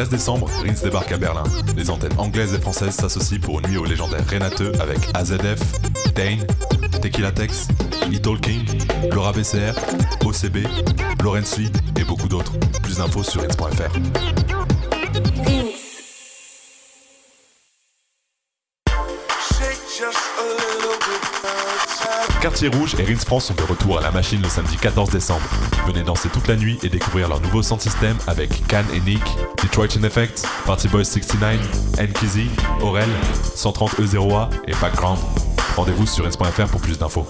13 décembre, Rins débarque à Berlin. Les antennes anglaises et françaises s'associent pour une nuit au légendaire Renateux avec AZF, Dane, Tequila Tex, Little King, Laura BCR, OCB, Laurence Lee et beaucoup d'autres. Plus d'infos sur rins.fr. Quartier Rouge et Rins France sont de retour à la machine le samedi 14 décembre. Venez danser toute la nuit et découvrir leur nouveau sound system avec Can et Nick, Detroit in Effect, Party Boys 69, Nkizzy, Aurel, 130E0A et Background. Rendez-vous sur rins.fr pour plus d'infos.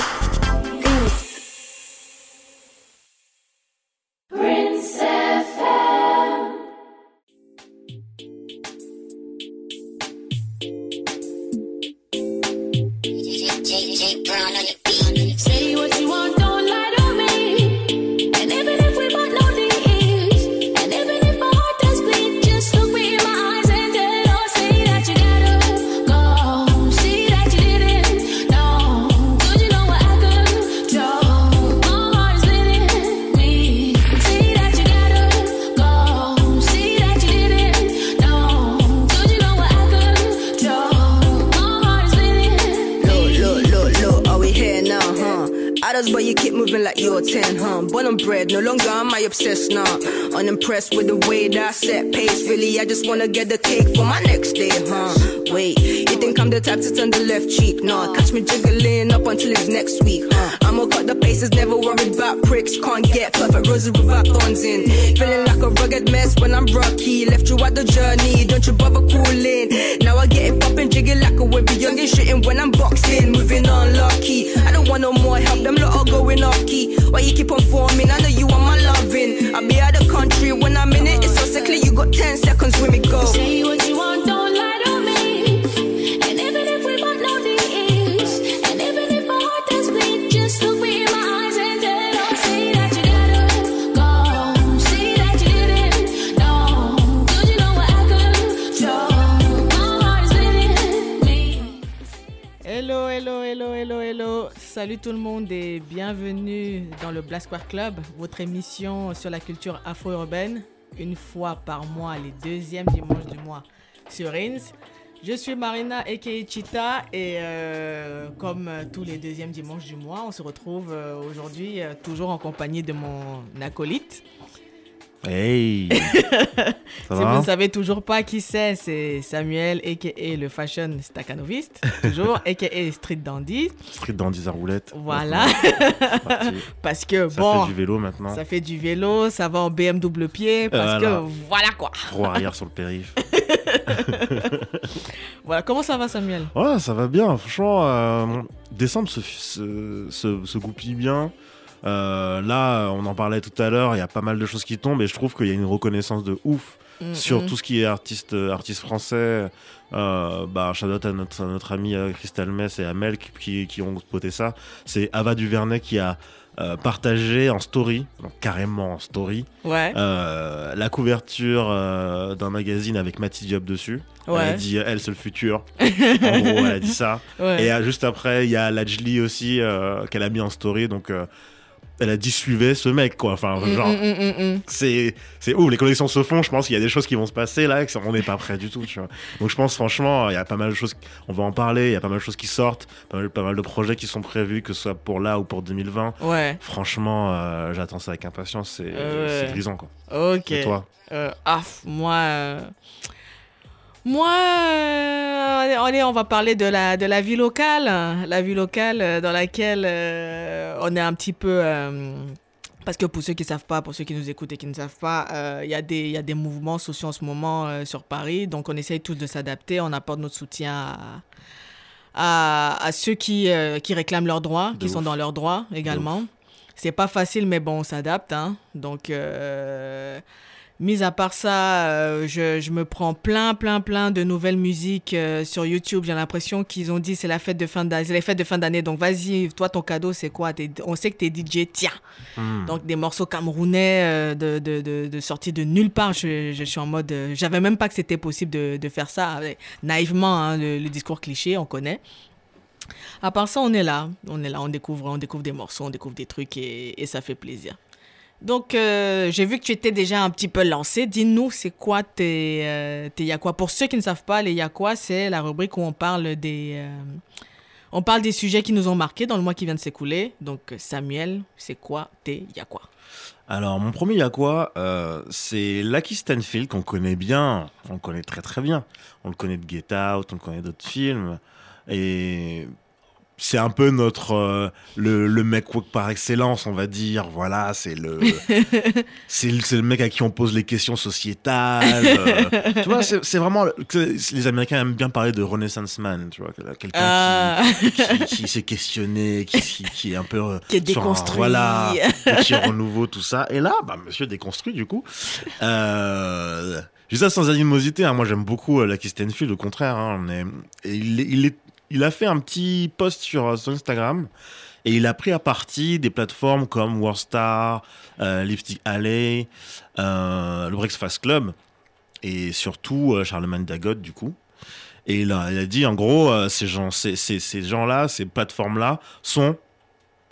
Tout le monde et bienvenue dans le Black Square Club, votre émission sur la culture afro-urbaine, une fois par mois, les deuxièmes dimanches du mois sur Rins. Je suis Marina aka Chita et euh, comme tous les deuxièmes dimanches du mois, on se retrouve euh, aujourd'hui euh, toujours en compagnie de mon acolyte. Hey Ça si va? vous ne savez toujours pas qui c'est, c'est Samuel aka le fashion staccanoviste, toujours aka Street Dandy. Street dans 10 à roulette. Voilà. Parce que Ça bon, fait du vélo maintenant. ça fait du vélo, ça va en BM double pied, parce Voilà. que voilà quoi. Roue arrière sur le périph. Voilà, comment ça va Samuel? Ouais, ça va bien. Franchement, euh, décembre se, se, se- se goupille bien. Euh, là, on en parlait tout à l'heure, il y a pas mal de choses qui tombent et je trouve qu'il y a une reconnaissance de ouf Mm, sur mm. tout ce qui est artiste, euh, artiste français. Euh, bah, shout out à notre, à notre ami euh, Christelle Mess et Amel qui, qui, qui ont spoté ça. C'est Ava Duvernay qui a euh, partagé en story, donc carrément en story, Ouais, euh, la couverture euh, d'un magazine avec Mathis Diop dessus. Elle a dit elle c'est le futur. en gros, elle a dit ça. ouais. Et juste après, il y a Lajli aussi qu'elle a mis en story. Donc elle a dit suivez ce mec quoi. Enfin Mm, genre mm, mm, c'est c'est ouf. Les collections se font. Je pense qu'il y a des choses qui vont se passer là. Que on n'est pas prêt du tout. Tu vois. Donc je pense franchement il y a pas mal de choses. On va en parler. Il y a pas mal de choses qui sortent. Pas mal, pas mal de projets qui sont prévus que ce soit pour là ou pour 2020. Ouais, Franchement, euh, j'attends ça avec impatience. C'est Euh, grisant quoi. ok. Et toi Euh, ah, moi. Euh, Moi, euh, allez, on va parler de la, de la vie locale. La vie locale euh, dans laquelle euh, on est un petit peu. euh, parce que pour ceux qui ne savent pas, pour ceux qui nous écoutent et qui ne savent pas, euh, il y, a des- il y a des mouvements sociaux en ce moment euh, sur Paris. Donc, on essaye tous de s'adapter. On apporte notre soutien à, à, à ceux qui, euh, qui réclament leurs droits, De qui sont dans leurs droits également. C'est pas facile, mais bon, on s'adapte. Hein. Donc, euh, mis à part ça, euh, je, je me prends plein, plein, plein de nouvelles musiques euh, sur YouTube. J'ai l'impression qu'ils ont dit c'est la fête de fin d'année. Les fêtes de fin d'année. Donc, vas-y, toi, ton cadeau, c'est quoi? T'es- On sait que t'es DJ, tiens. Hmm. Donc, des morceaux camerounais euh, de, de, de, de sortis de nulle part. Je, je suis en mode. J'avais même pas que c'était possible de, de faire ça. naïvement, hein, le, le discours cliché, on connaît. À part ça, on est là. On est là, on découvre, on découvre des morceaux, on découvre des trucs et, et ça fait plaisir. Donc, euh, j'ai vu que tu étais déjà un petit peu lancé. Dis-nous, c'est quoi tes, euh, tes Yakwa Pour ceux qui ne savent pas, les Yakwa, c'est la rubrique où on parle des, euh, on parle des sujets qui nous ont marqués dans le mois qui vient de s'écouler. Donc, Samuel, c'est quoi tes Yakwa Alors, mon premier Yakwa, euh, c'est Lucky Stanfield, qu'on connaît bien. On connaît très très bien. On le connaît de Get Out, on le connaît d'autres films. Et c'est un peu notre. euh, le, le mec woke par excellence, on va dire. Voilà, c'est le. c'est le, mec à qui on pose les questions sociétales. euh, tu vois, c'est vraiment. les Américains aiment bien parler de Renaissance Man, tu vois. Quelqu'un Ah. qui, qui, qui s'est questionné, qui, qui, qui est un peu. euh, Qui est sur un- déconstruit. voilà, petit renouveau, tout ça. Et là, bah, monsieur déconstruit, du coup. Euh, je dis ça sans animosité. hein. Moi, j'aime beaucoup euh, Lucky Stanfield, au contraire. hein. On est- et il, est- il, est- il a fait un petit post sur euh, son Instagram. Et il a pris à partie des plateformes comme Warstar, euh, Lipstick Alley, euh, le Breakfast Club et surtout euh, Charlemagne Dagot du coup. Et il a, il a dit en gros, ces gens, ces, ces, ces gens-là, ces plateformes-là sont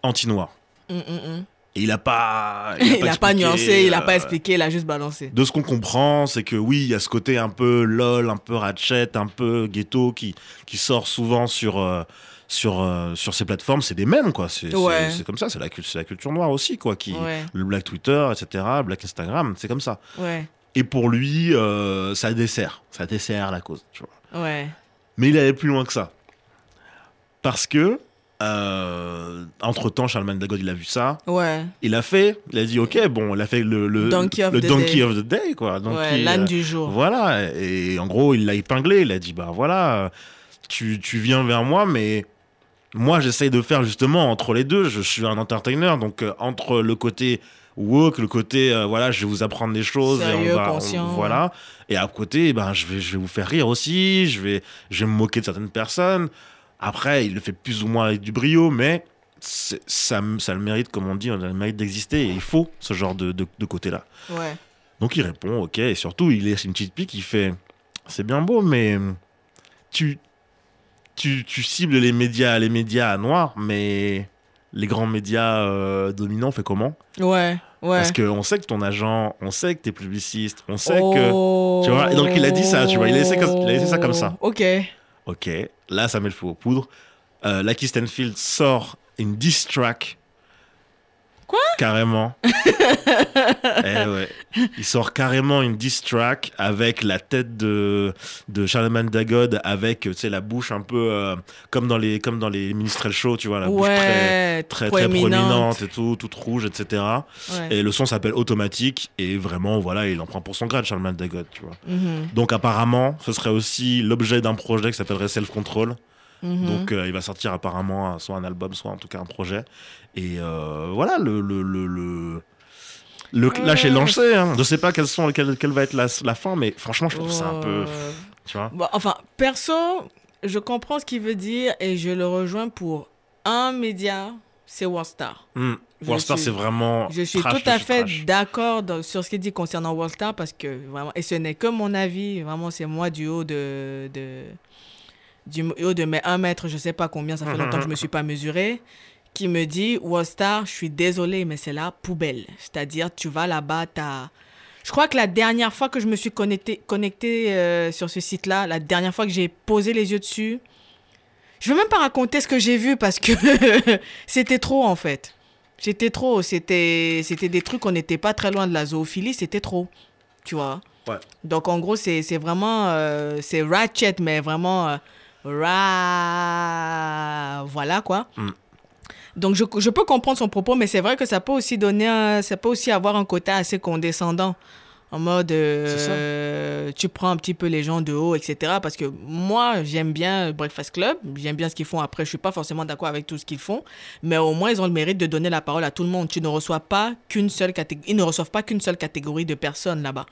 anti-noirs. Hum, hum, hum. Et il a pas, Il n'a pas, nuancé, il n'a pas euh, expliqué, il a juste balancé. de ce qu'on comprend, c'est que oui, il y a ce côté un peu lol, un peu ratchet, un peu ghetto qui, qui sort souvent sur, euh, sur, euh, sur ces plateformes. C'est des mêmes, quoi. C'est Ouais. comme ça, c'est la, culture noire aussi, quoi. Qui, Ouais, Le Black Twitter, etc., Black Instagram, c'est comme ça. ouais, Et pour lui, euh, ça dessert. Ça dessert la cause, tu vois. ouais. Mais il allait plus loin que ça. Parce que, euh, entre-temps, Charlemagne Dagot, il a vu ça. Ouais, Il a fait, il a dit, ok, bon, il a fait le, le Donkey of le the donkey day. of the day, quoi. Donkey, ouais l'âne euh, du jour. Voilà, et en gros, il l'a épinglé. Il a dit, bah voilà, tu, tu viens vers moi, mais moi, j'essaye de faire justement entre les deux. Je suis un entertainer, donc euh, entre le côté woke, le côté, voilà, je vais vous apprendre des choses, Sérieux, et on va, conscient, on- voilà. Et à côté, ben, je vais, je vais vous faire rire aussi. Je vais, je vais me moquer de certaines personnes. Après, il le fait plus ou moins avec du brio, mais ça, ça le mérite, comme on dit, on a le mérite d'exister. Et il faut ce genre de, de, de côté-là. Ouais. Donc il répond, ok, et surtout il laisse une petite pique, il fait, c'est bien beau, mais tu, tu, tu cibles les médias, les médias noirs, mais les grands médias euh, dominants, fait comment? Ouais, ouais. Parce qu'on sait que ton agent, on sait que t'es publiciste, on sait que... Oh. tu vois, et donc il a dit ça, tu vois, il a laissé comme- il a laissé ça comme ça. Ok. Ok, là ça met le feu aux poudres. Euh, Lucky Stanfield sort une diss track. Quoi Carrément. eh ouais. Il sort carrément une diss track avec la tête de, de Charlemagne Dagod, avec tu sais, la bouche un peu euh, comme dans les comme dans les minstrel shows, tu vois, la bouche très très très proéminente et tout, toute rouge, etc. Ouais. Et le son s'appelle Automatique et vraiment voilà, il en prend pour son grade Charlemagne Dagod, tu vois. Mhm, Donc apparemment, ce serait aussi l'objet d'un projet qui s'appellerait Self Control. mhm. Donc euh, il va sortir apparemment soit un album, soit en tout cas un projet. Et euh, voilà, le, le, le, le, le clash est lancé. Hein. Je sais pas quelles sont, quelle, quelle va être la, la fin, mais franchement, je trouve ça un peu... Tu vois bon, enfin, perso, je comprends ce qu'il veut dire et je le rejoins pour un média, c'est Warstar. Je Warstar, c'est vraiment. Je suis trash tout à fait d'accord sur ce qu'il dit concernant Warstar parce que vraiment, et ce n'est que mon avis, vraiment, c'est moi du haut de, de, du haut de mes 1 mètre, je sais pas combien, ça fait longtemps que je me suis pas mesuré, qui me dit Warstar, je suis désolé, mais c'est la poubelle. C'est-à-dire, tu vas là-bas, t'as. Je crois que la dernière fois que je me suis connecté, connecté euh, sur ce site-là, la dernière fois que j'ai posé les yeux dessus, je veux même pas raconter ce que j'ai vu parce que c'était trop en fait. C'était trop. C'était, c'était des trucs, on n'était pas très loin de la zoophilie, c'était trop. Tu vois Ouais. Donc en gros, c'est, c'est vraiment. euh, c'est ratchet, mais vraiment. euh, ra... Voilà quoi. Mm. Donc je, je peux comprendre son propos, mais c'est vrai que ça peut aussi donner. un- ça peut aussi avoir un côté assez condescendant. En mode, euh, euh, tu prends un petit peu les gens de haut, etc. Parce que moi, j'aime bien Breakfast Club, j'aime bien ce qu'ils font. Après, je suis pas forcément d'accord avec tout ce qu'ils font, mais au moins, ils ont le mérite de donner la parole à tout le monde. Tu ne reçois pas qu'une seule catégorie, ils ne reçoivent pas qu'une seule catégorie de personnes là-bas.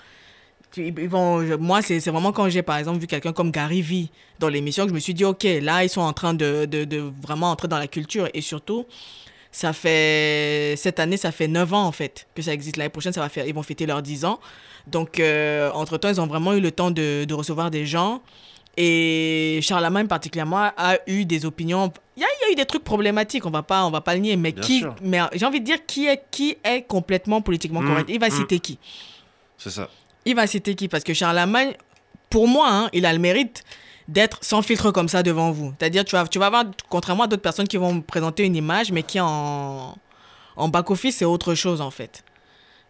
Ils vont, moi, c'est vraiment quand j'ai, par exemple, vu quelqu'un comme Gary Vee dans l'émission que je me suis dit, OK, là, ils sont en train de, de, de vraiment entrer dans la culture. Et surtout, ça fait, cette année, ça fait 9 ans, en fait, que ça existe. L'année prochaine, ça va faire, ils vont fêter leurs 10 ans. Donc, euh, entre-temps, ils ont vraiment eu le temps de, de recevoir des gens. Et Charlemagne, particulièrement, a eu des opinions. Il y a, il y a eu des trucs problématiques, on va pas, on va pas le nier, mais Bien qui, sûr. mais j'ai envie de dire qui est, qui est complètement politiquement Mm, correct. Il va mm. citer qui? C'est ça. Il va citer qui? Parce que Charlemagne, pour moi, hein, il a le mérite d'être sans filtre comme ça devant vous. C'est-à-dire, tu vas, tu vas avoir, contrairement à d'autres personnes qui vont me présenter une image, mais qui en, en back-office, c'est autre chose, en fait.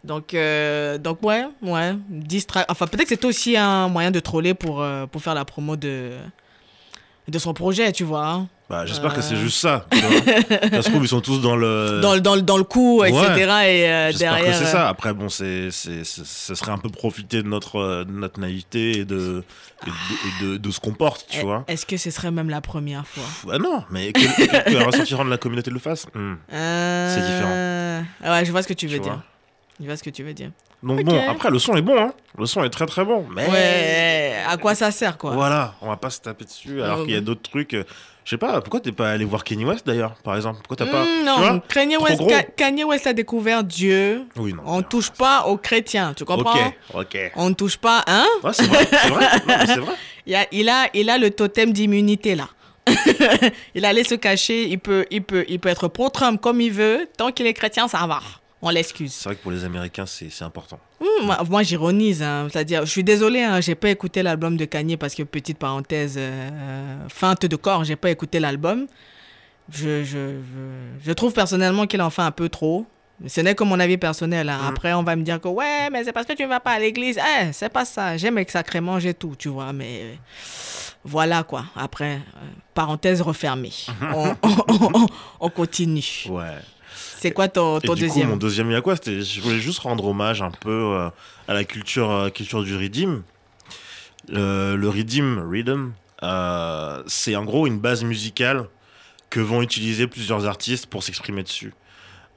Donc, euh, donc ouais, ouais, distra... Enfin, peut-être que c'est aussi un moyen de troller pour, euh, pour faire la promo de, de son projet, tu vois. hein. Bah, j'espère que Euh. c'est juste ça. tu vois. ça se trouve, ils sont tous dans le. Dans, le- dans, le- dans le coup, ouais. etc. Et euh, J'espère derrière. que c'est euh, ça. Après, bon, c'est, c'est, ce serait un peu profiter de notre, euh, de notre naïveté et de, et de, et de, de ce qu'on porte, tu est- vois. Est-ce que ce serait même la première fois? Pff, Ah non, mais que, que, que un de la communauté le fasse? hmm. C'est différent. Ouais, je vois ce que tu veux dire. Je vois ce que tu veux dire. Donc bon, après, le son est bon, hein. Le son est très très bon. Mais Ouais, à quoi ça sert, quoi? Voilà, on va pas se taper dessus. Alors Ouais, qu'il y a d'autres trucs. euh, Je sais pas, pourquoi t'es pas allé voir Kanye West d'ailleurs, par exemple? Pourquoi t'as pas. Hmm, tu non, vois? Kanye West, Kanye a découvert Dieu. Oui, non. On non, touche pas aux chrétiens, tu comprends? Ok, ok. On ne touche pas, hein? Ouais, c'est vrai, c'est vrai. Non, vrai. il a, il, a, il a le totem d'immunité, là. il allait se cacher, il peut, il, peut, il peut être pro-Trump comme il veut. Tant qu'il est chrétien, ça va. On l'excuse. C'est vrai que pour les Américains, c'est important. Hmm, moi, moi, j'ironise. hein. C'est-à-dire, je suis désolé, hein, j'ai pas écouté l'album de Kanye parce que, petite parenthèse, euh, feinte de corps, j'ai pas écouté l'album. Je, je, je, trouve personnellement qu'il en fait un peu trop. Ce n'est que mon avis personnel. hein. Mm. Après, on va me dire que ouais, mais c'est parce que tu ne vas pas à l'église. Eh, c'est pas ça. J'aime les sacrements, j'ai tout, tu vois. Mais euh, voilà quoi. Après, euh, parenthèse refermée. on, on- on- on continue. Ouais. C'est quoi ton, Et ton du deuxième coup, mon deuxième, il y a quoi C'était, je voulais juste rendre hommage un peu euh, à la culture, euh, culture du Redeem. Le, le Redeem, Rhythm, euh, c'est en gros une base musicale que vont utiliser plusieurs artistes pour s'exprimer dessus.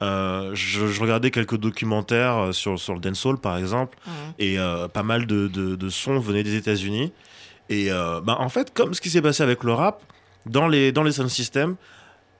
Euh, je, je regardais quelques documentaires euh, sur, sur le dancehall, par exemple, et euh, pas mal de, de, de sons venaient des États-Unis. Et euh, ben, en fait, comme ce qui s'est passé avec le rap, dans les, dans les sound systems,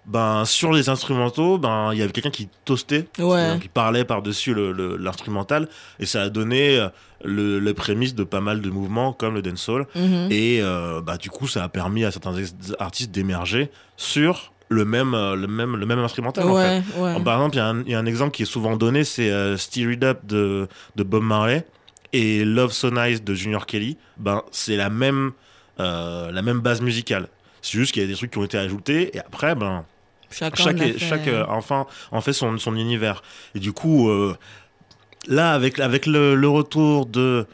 ben, sur les instrumentaux, ben, il y avait quelqu'un qui toastait, Ouais. qui parlait par-dessus le- le- l'instrumental, et ça a donné euh, le, les prémices de pas mal de mouvements comme le dancehall. Mhm. Et euh, bah, du coup, ça a permis à certains artistes d'émerger sur le même, euh, le même, le même instrumental. en fait. Ouais. Par exemple, il y a un- il y, a un exemple qui est souvent donné, c'est euh, Steer It Up de, de Bob Marley et Love So Nice de Junior Kelly. Ben, c'est la même, euh, la même base musicale. C'est juste qu'il y a des trucs qui ont été ajoutés et après, ben, Chacun chaque, euh, enfant en fait son, son univers. Et du coup, euh, là, avec, avec le, le retour de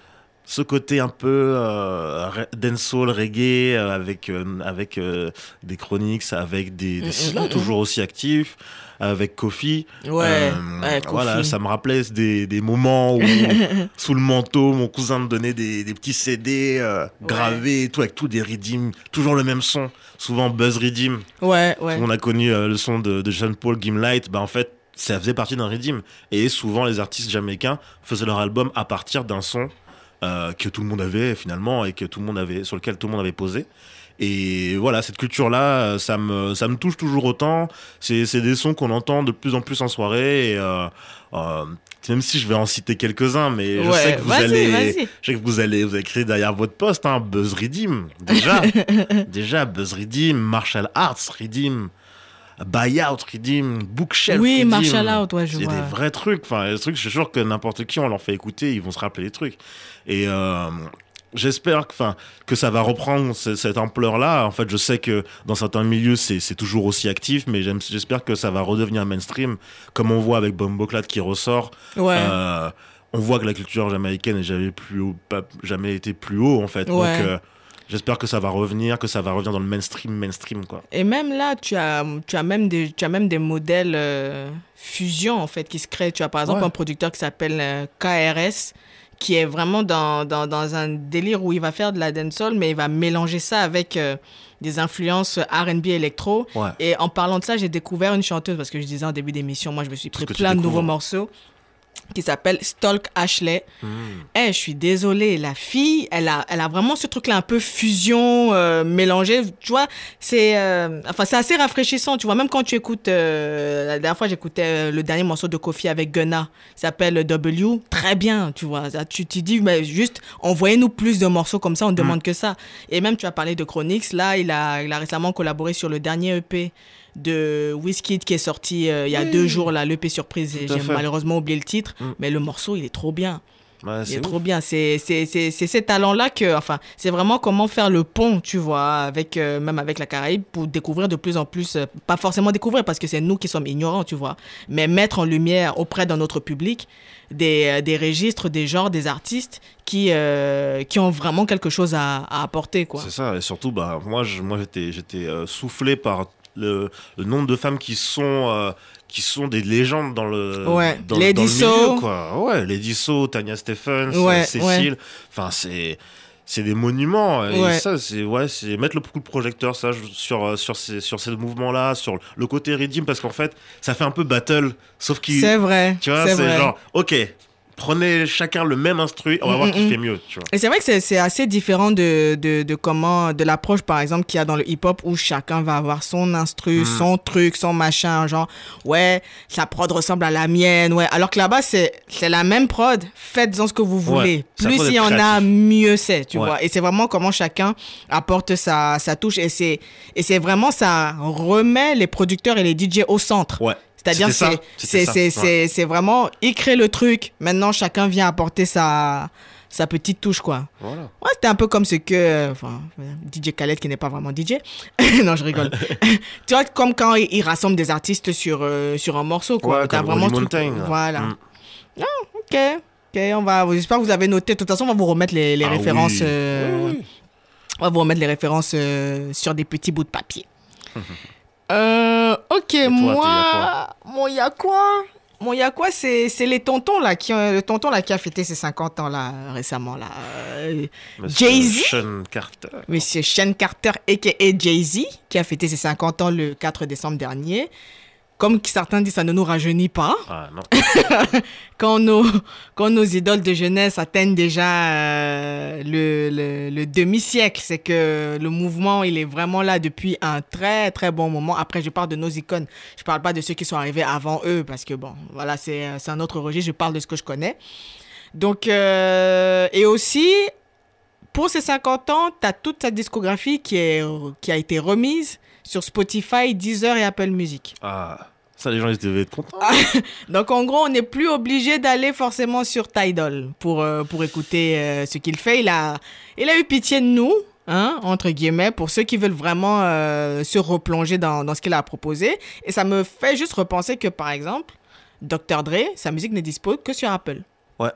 ce côté un peu euh, dancehall, reggae, euh, avec, euh, avec euh, des chroniques, avec des, des Mm, mm, mm, toujours aussi actifs, avec Kofi. Ouais, ouais, Kofi. Voilà, ça me rappelait des, des moments où, sous le manteau, mon cousin me donnait des, des petits CD gravés et tout, avec tout des redeem, toujours le même son, souvent Buzz Redeem. Ouais, ouais. On a connu le son de, de Jean Paul Gimlight, bah en fait, ça faisait partie d'un redeem. Et souvent, les artistes jamaïcains faisaient leur album à partir d'un son euh, que tout le monde avait finalement et que tout le monde avait, sur lequel tout le monde avait posé. Et voilà, cette culture-là, euh, ça me, ça me touche toujours autant. C'est c'est des sons qu'on entend de plus en plus en soirée. Et, euh, euh, même si je vais en citer quelques-uns, mais je Ouais, sais que vous allez, je sais que vous allez, vous allez écrire derrière votre poste, hein, Buzz Redeem, déjà, déjà Buzz Redeem, Martial Arts Redeem, Buyout Redeem, Bookshelf Oui, Redeem. Martial Out, ouais, je vois. des vrais trucs, enfin, des trucs, je suis sûr que n'importe qui, on leur fait écouter, ils vont se rappeler des trucs. Et euh, j'espère que, enfin, que ça va reprendre ce- cette ampleur-là. En fait, je sais que dans certains milieux, c'est toujours aussi actif, mais j'espère que ça va redevenir mainstream, comme on voit avec Bomboclat qui ressort. Ouais. Euh, on voit que la culture jamaïcaine n'a jamais, plus haut, pas- jamais été plus haut, en fait. Ouais. Donc, euh, j'espère que ça va revenir, que ça va revenir dans le mainstream, mainstream, quoi. Et même là, tu as, tu as, même, des, tu as même des modèles euh, fusion en fait qui se créent. Tu as par exemple Ouais. un producteur qui s'appelle KRS qui est vraiment dans, dans, dans un délire où il va faire de la dancehall, mais il va mélanger ça avec euh, des influences R&B électro. Ouais. Et en parlant de ça, j'ai découvert une chanteuse, parce que je disais en début d'émission, moi je me suis pris plein de découvres. nouveaux morceaux, qui s'appelle Stalk Ashley. Hmm. Eh, je suis désolée, la fille, elle a, elle a vraiment ce truc-là un peu fusion, euh, mélangé. Tu vois, c'est, euh, enfin, c'est assez rafraîchissant. Tu vois, même quand tu écoutes, euh, la dernière fois, j'écoutais le dernier morceau de Kofi avec Gunna, il s'appelle W. Très bien, tu vois. Ça, Tu te dis, mais juste, envoyez-nous plus de morceaux comme ça, on ne demande que ça. Et même, tu as parlé de Chronix. Là, il a, il a récemment collaboré sur le dernier EP de Wizkid qui est sorti euh, il y a Oui. deux jours, là, l'EP surprise. J'ai malheureusement oublié le titre, Mm. mais le morceau, il est trop bien. Ouais, Il c'est trop bien. C'est c'est- c'est- c'est ces talents-là que, enfin, c'est vraiment comment faire le pont, tu vois, avec, euh, même avec la Caraïbe pour découvrir de plus en plus, euh, pas forcément découvrir parce que c'est nous qui sommes ignorants, tu vois, mais mettre en lumière auprès de notre public des, des registres, des genres, des artistes qui, euh, qui ont vraiment quelque chose à, à apporter, quoi. C'est ça, et surtout, bah, moi, je- moi j'étais, j'étais soufflé par le, le nombre de femmes qui sont, euh, qui sont des légendes dans le, Ouais, dans, Lady dans le So. milieu, quoi. Ouais, Lady So, Tanya Stephens, Ouais, Cécile. Enfin, c'est. C'est des monuments et Ouais. ça c'est ouais c'est mettre le coup de projecteur ça sur euh, sur ces sur ces mouvements là sur le côté rythme parce qu'en fait ça fait un peu battle sauf qu'il C'est vrai. tu vois c'est genre ok prenez chacun le même instru on va Mm, voir mm, qui mm. fait mieux tu vois Et c'est vrai que c'est- assez différent de, de, de comment, de l'approche par exemple qu'il y a dans le hip-hop où chacun va avoir son instru, Mm. son truc, son machin, genre ouais, sa prod ressemble à la mienne, ouais. Alors que là-bas c'est c'est la même prod, faites-en ce que vous voulez. Ouais, Plus il y en a, mieux c'est, tu Ouais. vois. Et c'est vraiment comment chacun apporte sa, sa touche et c'est et c'est vraiment ça remet les producteurs et les DJ au centre. ouais C'est-à-dire c'est c'est vraiment il crée le truc. Maintenant chacun vient apporter sa sa petite touche quoi. voilà Ouais, c'était un peu comme ce que enfin DJ Khaled qui n'est pas vraiment DJ. non, je rigole. tu vois comme quand il, il rassemble des artistes sur euh, sur un morceau quoi. Ouais, comme vraiment truc- Mountain, là. Voilà. Mm. OK. OK, on va j'espère que vous avez noté. De toute façon, on va vous remettre les, les Ah références oui. euh, Oui, oui. on va vous remettre les références euh, sur des petits bouts de papier. Euh, ok, toi, moi, mon y a quoi? Mon y a quoi C'est c'est les tontons là qui ont, le tonton là qui a fêté ses 50 ans là récemment là. Euh, Monsieur Jay-Z Sean Carter Monsieur Sean Carter aka Jay-Z qui a fêté ses 50 ans le 4 décembre dernier. Comme certains disent, ça ne nous rajeunit pas. ah non Quand nos, quand nos idoles de jeunesse atteignent déjà euh, le, le, le demi-siècle, c'est que le mouvement, il est vraiment là depuis un très, très bon moment. Après, je parle de nos icônes. Je parle pas de ceux qui sont arrivés avant eux, parce que bon, voilà, c'est c'est un autre registre. Je parle de ce que je connais. Donc, euh, et aussi, pour ces 50 ans, tu as toute sa discographie qui, est, qui a été remise sur Spotify, Deezer et Apple Music. ah ça les gens ils devaient être contents Donc en gros, on n'est plus obligé d'aller forcément sur Tidal pour, euh, pour écouter euh, ce qu'il fait. Il a, il a eu pitié de nous, hein, entre guillemets, pour ceux qui veulent vraiment euh, se replonger dans, dans ce qu'il a proposé. Et ça me fait juste repenser que, par exemple, Dr. Dre, sa musique n'est dispo que sur Apple. ouais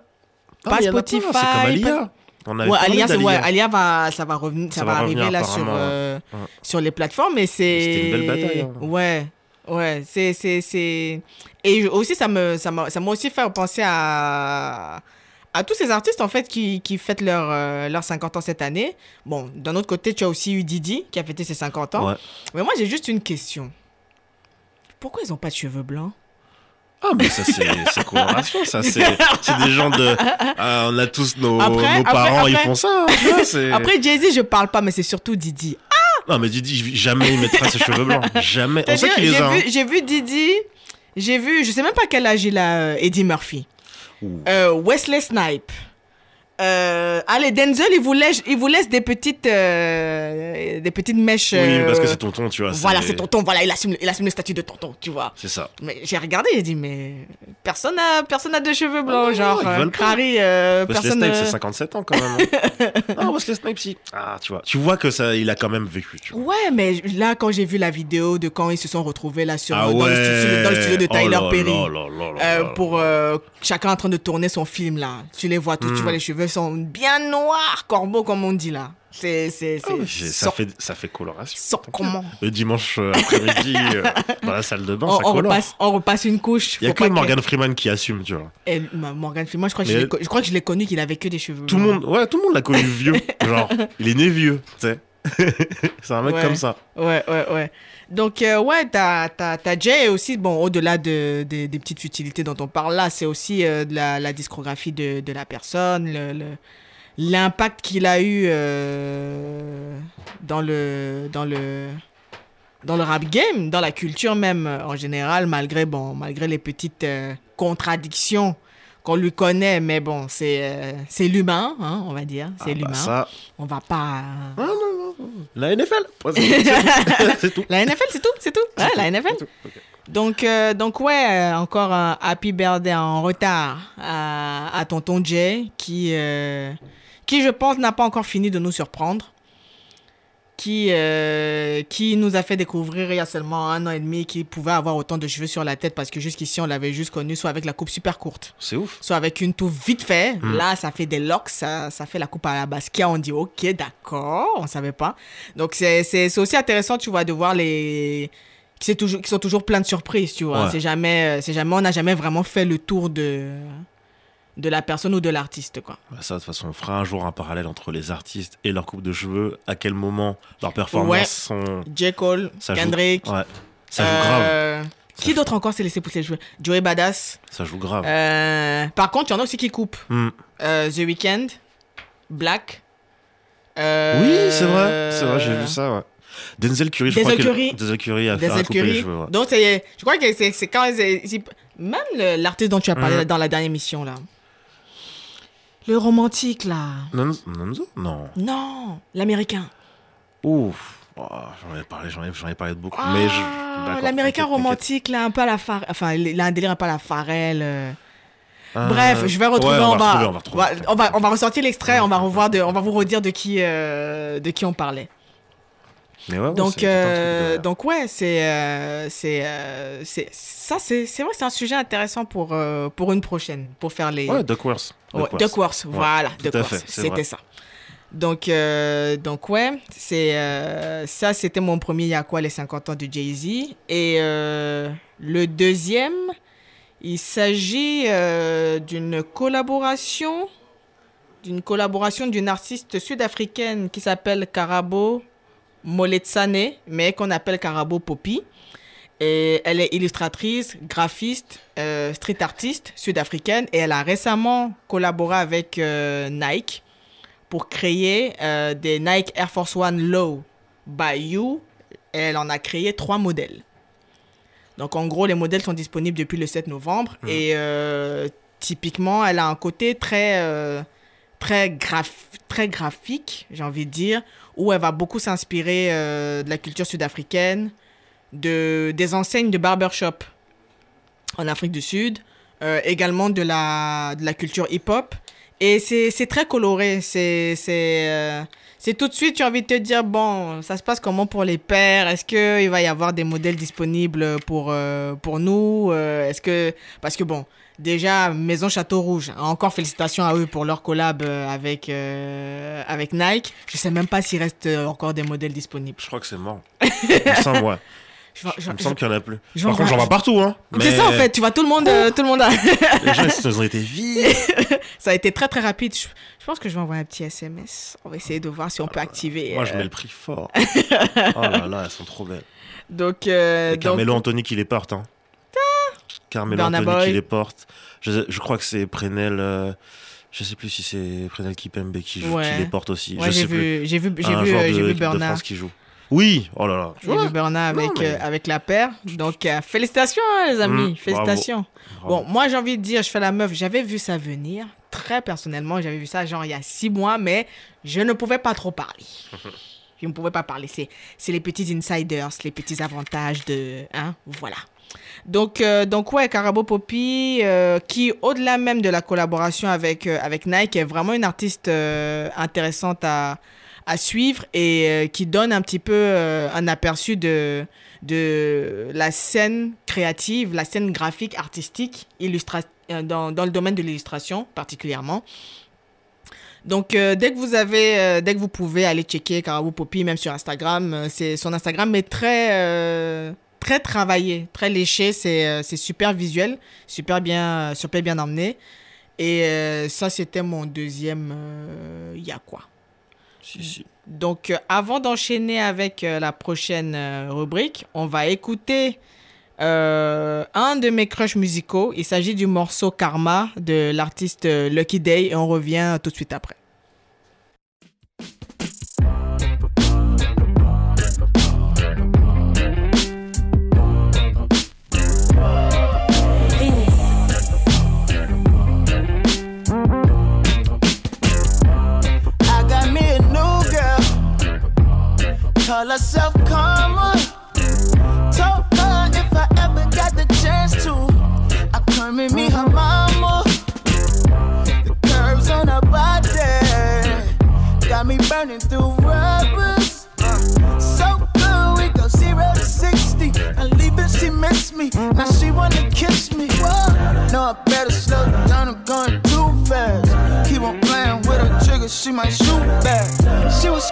Pas plein, Spotify, Alia pas- on avait Ouais, parlé Alia, c'est- d'Alia. ouais, Alia va, ça va revenir, ça, Ça va, va arriver là sur, euh, ouais. Sur les plateformes, mais c'est. C'était une belle bataille, hein. Ouais, ouais, c'est, c'est, c'est. Et aussi, ça me, ça m'a, ça m'a aussi fait penser à, à tous ces artistes en fait qui, qui fêtent leur, euh, leurs 50 ans cette année. Bon, d'un autre côté, tu as aussi eu Didi qui a fêté ses 50 ans. Ouais. Mais moi, j'ai juste une question. Pourquoi ils ont pas de cheveux blancs? Ah, mais ça, c'est c'est coloration, ça. C'est des gens de. Ah, on a tous nos, Après- nos après- parents, ils font ça. hein, Après Jay-Z, je parle pas, mais c'est surtout Didi. Non, mais Didi, jamais il mettra ses cheveux blancs. Jamais. On sait qu'il les a. hein. j'ai vu Didi, j'ai vu, je sais même pas quel âge il a, euh, Eddie Murphy. Euh, Wesley Snipe. Euh, allez, Denzel, il vous laisse, il vous laisse des petites, euh, des petites mèches. Oui, euh, parce que c'est tonton, tu vois. Voilà, c'est tonton. Voilà, il assume, il assume le statut de tonton, tu vois. C'est ça. Mais j'ai regardé, j'ai dit, mais personne n'a, personne n'a de cheveux blancs, non, genre. Crary, euh, Wesley personne. Snipes, c'est 57 ans quand même. hein. non, Wesley Snipes, si. Ah, tu vois. Tu vois que ça, il a quand même vécu. Tu vois. Ouais, mais là, quand j'ai vu la vidéo de quand ils se sont retrouvés là sur, Ah dans, le studio, dans le studio de Oh Tyler Perry. pour chacun en train de tourner son film là. Tu les vois tous, tu Hmm. vois les cheveux sont bien noirs, corbeau comme on dit là. C'est c'est Ah ça, fait, ça fait coloration. sort comment Le dimanche euh, après-midi, euh, dans la salle de bain, on, ça on colore. repasse, on repasse une couche. Il y a que Morgan Freeman qui assume, tu vois. Et, ma- Morgan Freeman, je crois que Mais je, crois que je l'ai connu qu'il avait que des cheveux. Tout le monde, ouais, tout le monde l'a connu vieux. Genre, il est né vieux, tu sais. c'est un mec Ouais. comme ça. Ouais, ouais, ouais. Donc, euh, ouais, t'as, t'as, t'as Jay aussi, bon, au-delà de, de- des petites futilités dont on parle là, c'est aussi euh, de la, la discographie de, de la personne, le, le- l'impact qu'il a eu euh, dans, le, dans, le, dans le rap game, dans la culture même en général, malgré, bon, malgré les petites euh, contradictions qu'on lui connaît, mais bon, c'est, c'est l'humain, hein, on va dire, c'est Ah bah l'humain. ça, On va pas... non, non, La NFL C'est tout. La NFL, c'est tout, c'est tout. Ouais, la NFL. Tout. Donc, euh, donc ouais, euh, encore un happy birthday en retard à, à tonton Jay, qui, euh, qui, je pense, n'a pas encore fini de nous surprendre. Qui, euh, qui nous a fait découvrir il y a seulement un an et demi qu'il pouvait avoir autant de cheveux sur la tête parce que jusqu'ici, on l'avait juste connu soit avec la coupe super courte, C'est ouf. soit avec une touffe vite fait. Mm. Là, ça fait des locks, ça, ça fait la coupe à la Basquiat. On dit, ok, d'accord, on savait pas. Donc, c'est aussi intéressant, tu vois, de voir les. qui, c'est toujours, qui sont toujours plein de surprises, tu vois. Ouais. C'est jamais, euh, c'est jamais, on n'a jamais vraiment fait le tour de, de la personne ou de l'artiste, quoi. Bah, Ça, de toute façon, on fera un jour un parallèle entre les artistes et leur coupe de cheveux. À quel moment leurs performances Ouais. sont. J. Cole, Ça joue- Kendrick. Ouais. Ça joue grave. euh, Qui joue- d'autre encore s'est laissé pousser les cheveux? Joey Badass. Ça joue grave. Euh, par contre, il y en a aussi qui coupent. Hmm. Euh, The Weeknd, Black. Oui, c'est vrai. C'est vrai, j'ai vu ça, ouais. Denzel Curry, je Denzel crois que Curry. Denzel Curry a Denzel un couper les Curry. cheveux. ouais. Donc, c'est- je crois que c'est quand même l'artiste dont tu as parlé Mhm. dans la dernière émission là. Le romantique là. Non, Nonzo? Non. Non, l'américain. Ouf. Oh, j'en ai parlé, j'en ai, ai parlé de beaucoup. Ah, mais je. d'accord, l'américain romantique là, un peu à la phare... enfin, il a un délire un peu à la Pharrell. euh. t'inquiète. Bref, je vais retrouver, ouais, on, on va va, retrouver, on va retrouver. on va, on va ressortir l'extrait, on va revoir, de, on va vous redire de qui, euh, de qui on parlait. Mais ouais, ouais, Donc, euh, de- donc ouais, c'est, euh, c'est, euh, c'est, ça, c'est, c'est vrai, c'est un sujet intéressant pour, euh, pour une prochaine, pour faire les. Ouais, Duckworth. Ouais, Duckworth, voilà, Duckworth, c'est c'était ça. Donc, euh, donc ouais, c'est ça, c'était mon premier. Il y a quoi les 50 ans de Jay Z Et le deuxième, il s'agit d'une collaboration, d'une collaboration d'une artiste sud-africaine qui s'appelle Karabo Moletsane, mais qu'on appelle Karabo Poppy. Et elle est illustratrice, graphiste, euh, street artiste sud-africaine et elle a récemment collaboré avec euh, Nike pour créer euh, des Nike Air Force One Low by You. Et elle en a créé trois modèles. Donc en gros, les modèles sont disponibles depuis le 7 novembre et euh, typiquement, elle a un côté très, très, très graphique, j'ai envie de dire, où elle va beaucoup s'inspirer euh, de la culture sud-africaine, de, des enseignes de barbershop en Afrique du Sud, euh, également de la, de la culture hip-hop. Et c'est très coloré. C'est euh, c'est tout de suite, tu as envie de te dire, bon, ça se passe comment pour les pères? Est-ce qu'il va y avoir des modèles disponibles pour, euh, pour nous Euh, Est-ce que... Parce que bon, déjà, Maison Château Rouge, encore félicitations à eux pour leur collab euh, avec, euh, avec Nike. Je sais même pas s'il reste encore des modèles disponibles. Je crois que c'est mort. Il me Il me semble qu'il n'y en a plus. Par contre, j'en vois partout, hein. C'est Mais ça en fait, tu vois, tout le monde, euh, tout le monde a... Les gens, ils ont été vite. Ça a été très très rapide. Je, je pense que je vais envoyer un petit SMS. On va essayer de voir si on peut activer. Moi, je euh, mets le prix fort. oh là là, elles sont trop belles. Donc, euh, Et donc- Carmelo Anthony qui les porte. Hein. Carmelo Anthony Boy. qui les porte. Je, je crois que c'est Prenel. je sais plus si c'est Prenel Kipembe qui, joue, Ouais. qui les porte aussi. ouais, je plus. vu, j'ai vu, j'ai vu, j'ai vu l'équipe de Bernard. France qui joue. Oui, oh là là. Tu J'ai vois Bernard Non, avec, mais- euh, avec la paire. Donc, euh, félicitations, hein, les amis. Mm, félicitations. Bravo. Bon, moi, j'ai envie de dire, je fais la meuf. J'avais vu ça venir. Très personnellement, j'avais vu ça genre il y a six mois, mais je ne pouvais pas trop parler. Je ne pouvais pas parler. C'est, c'est les petits insiders, les petits avantages de. Hein, voilà. Donc, euh, donc ouais, Carabo Poppy, euh, qui, au-delà même de la collaboration avec, euh, avec Nike, est vraiment une artiste intéressante à, à suivre et euh, qui donne un petit peu euh, un aperçu de, de la scène créative, la scène graphique, artistique, illustra euh, dans, dans le domaine de l'illustration particulièrement. Donc, dès que vous avez, dès que vous pouvez aller checker Carabou Poppy, même sur Instagram, son Instagram est très, très travaillé, très léché. C'est, super visuel, super bien, super bien emmené. Et ça, c'était mon deuxième. Il y a quoi? Si, si. donc, euh, avant d'enchaîner avec euh, la prochaine euh, rubrique, on va écouter un de mes crushs musicaux. Il s'agit du morceau Karma de l'artiste Lucky Day et on revient tout de suite après. Call herself Karma. Told her if I ever got the chance to, I come and meet her mama. The curves on her body got me burning through rubbers. So good, we go zero to sixty. I leave it, she miss me. Now she wanna kiss me. Whoa. No, I better slow down. I'm going too fast. Keep on playing with her trigger, she might shoot back. She was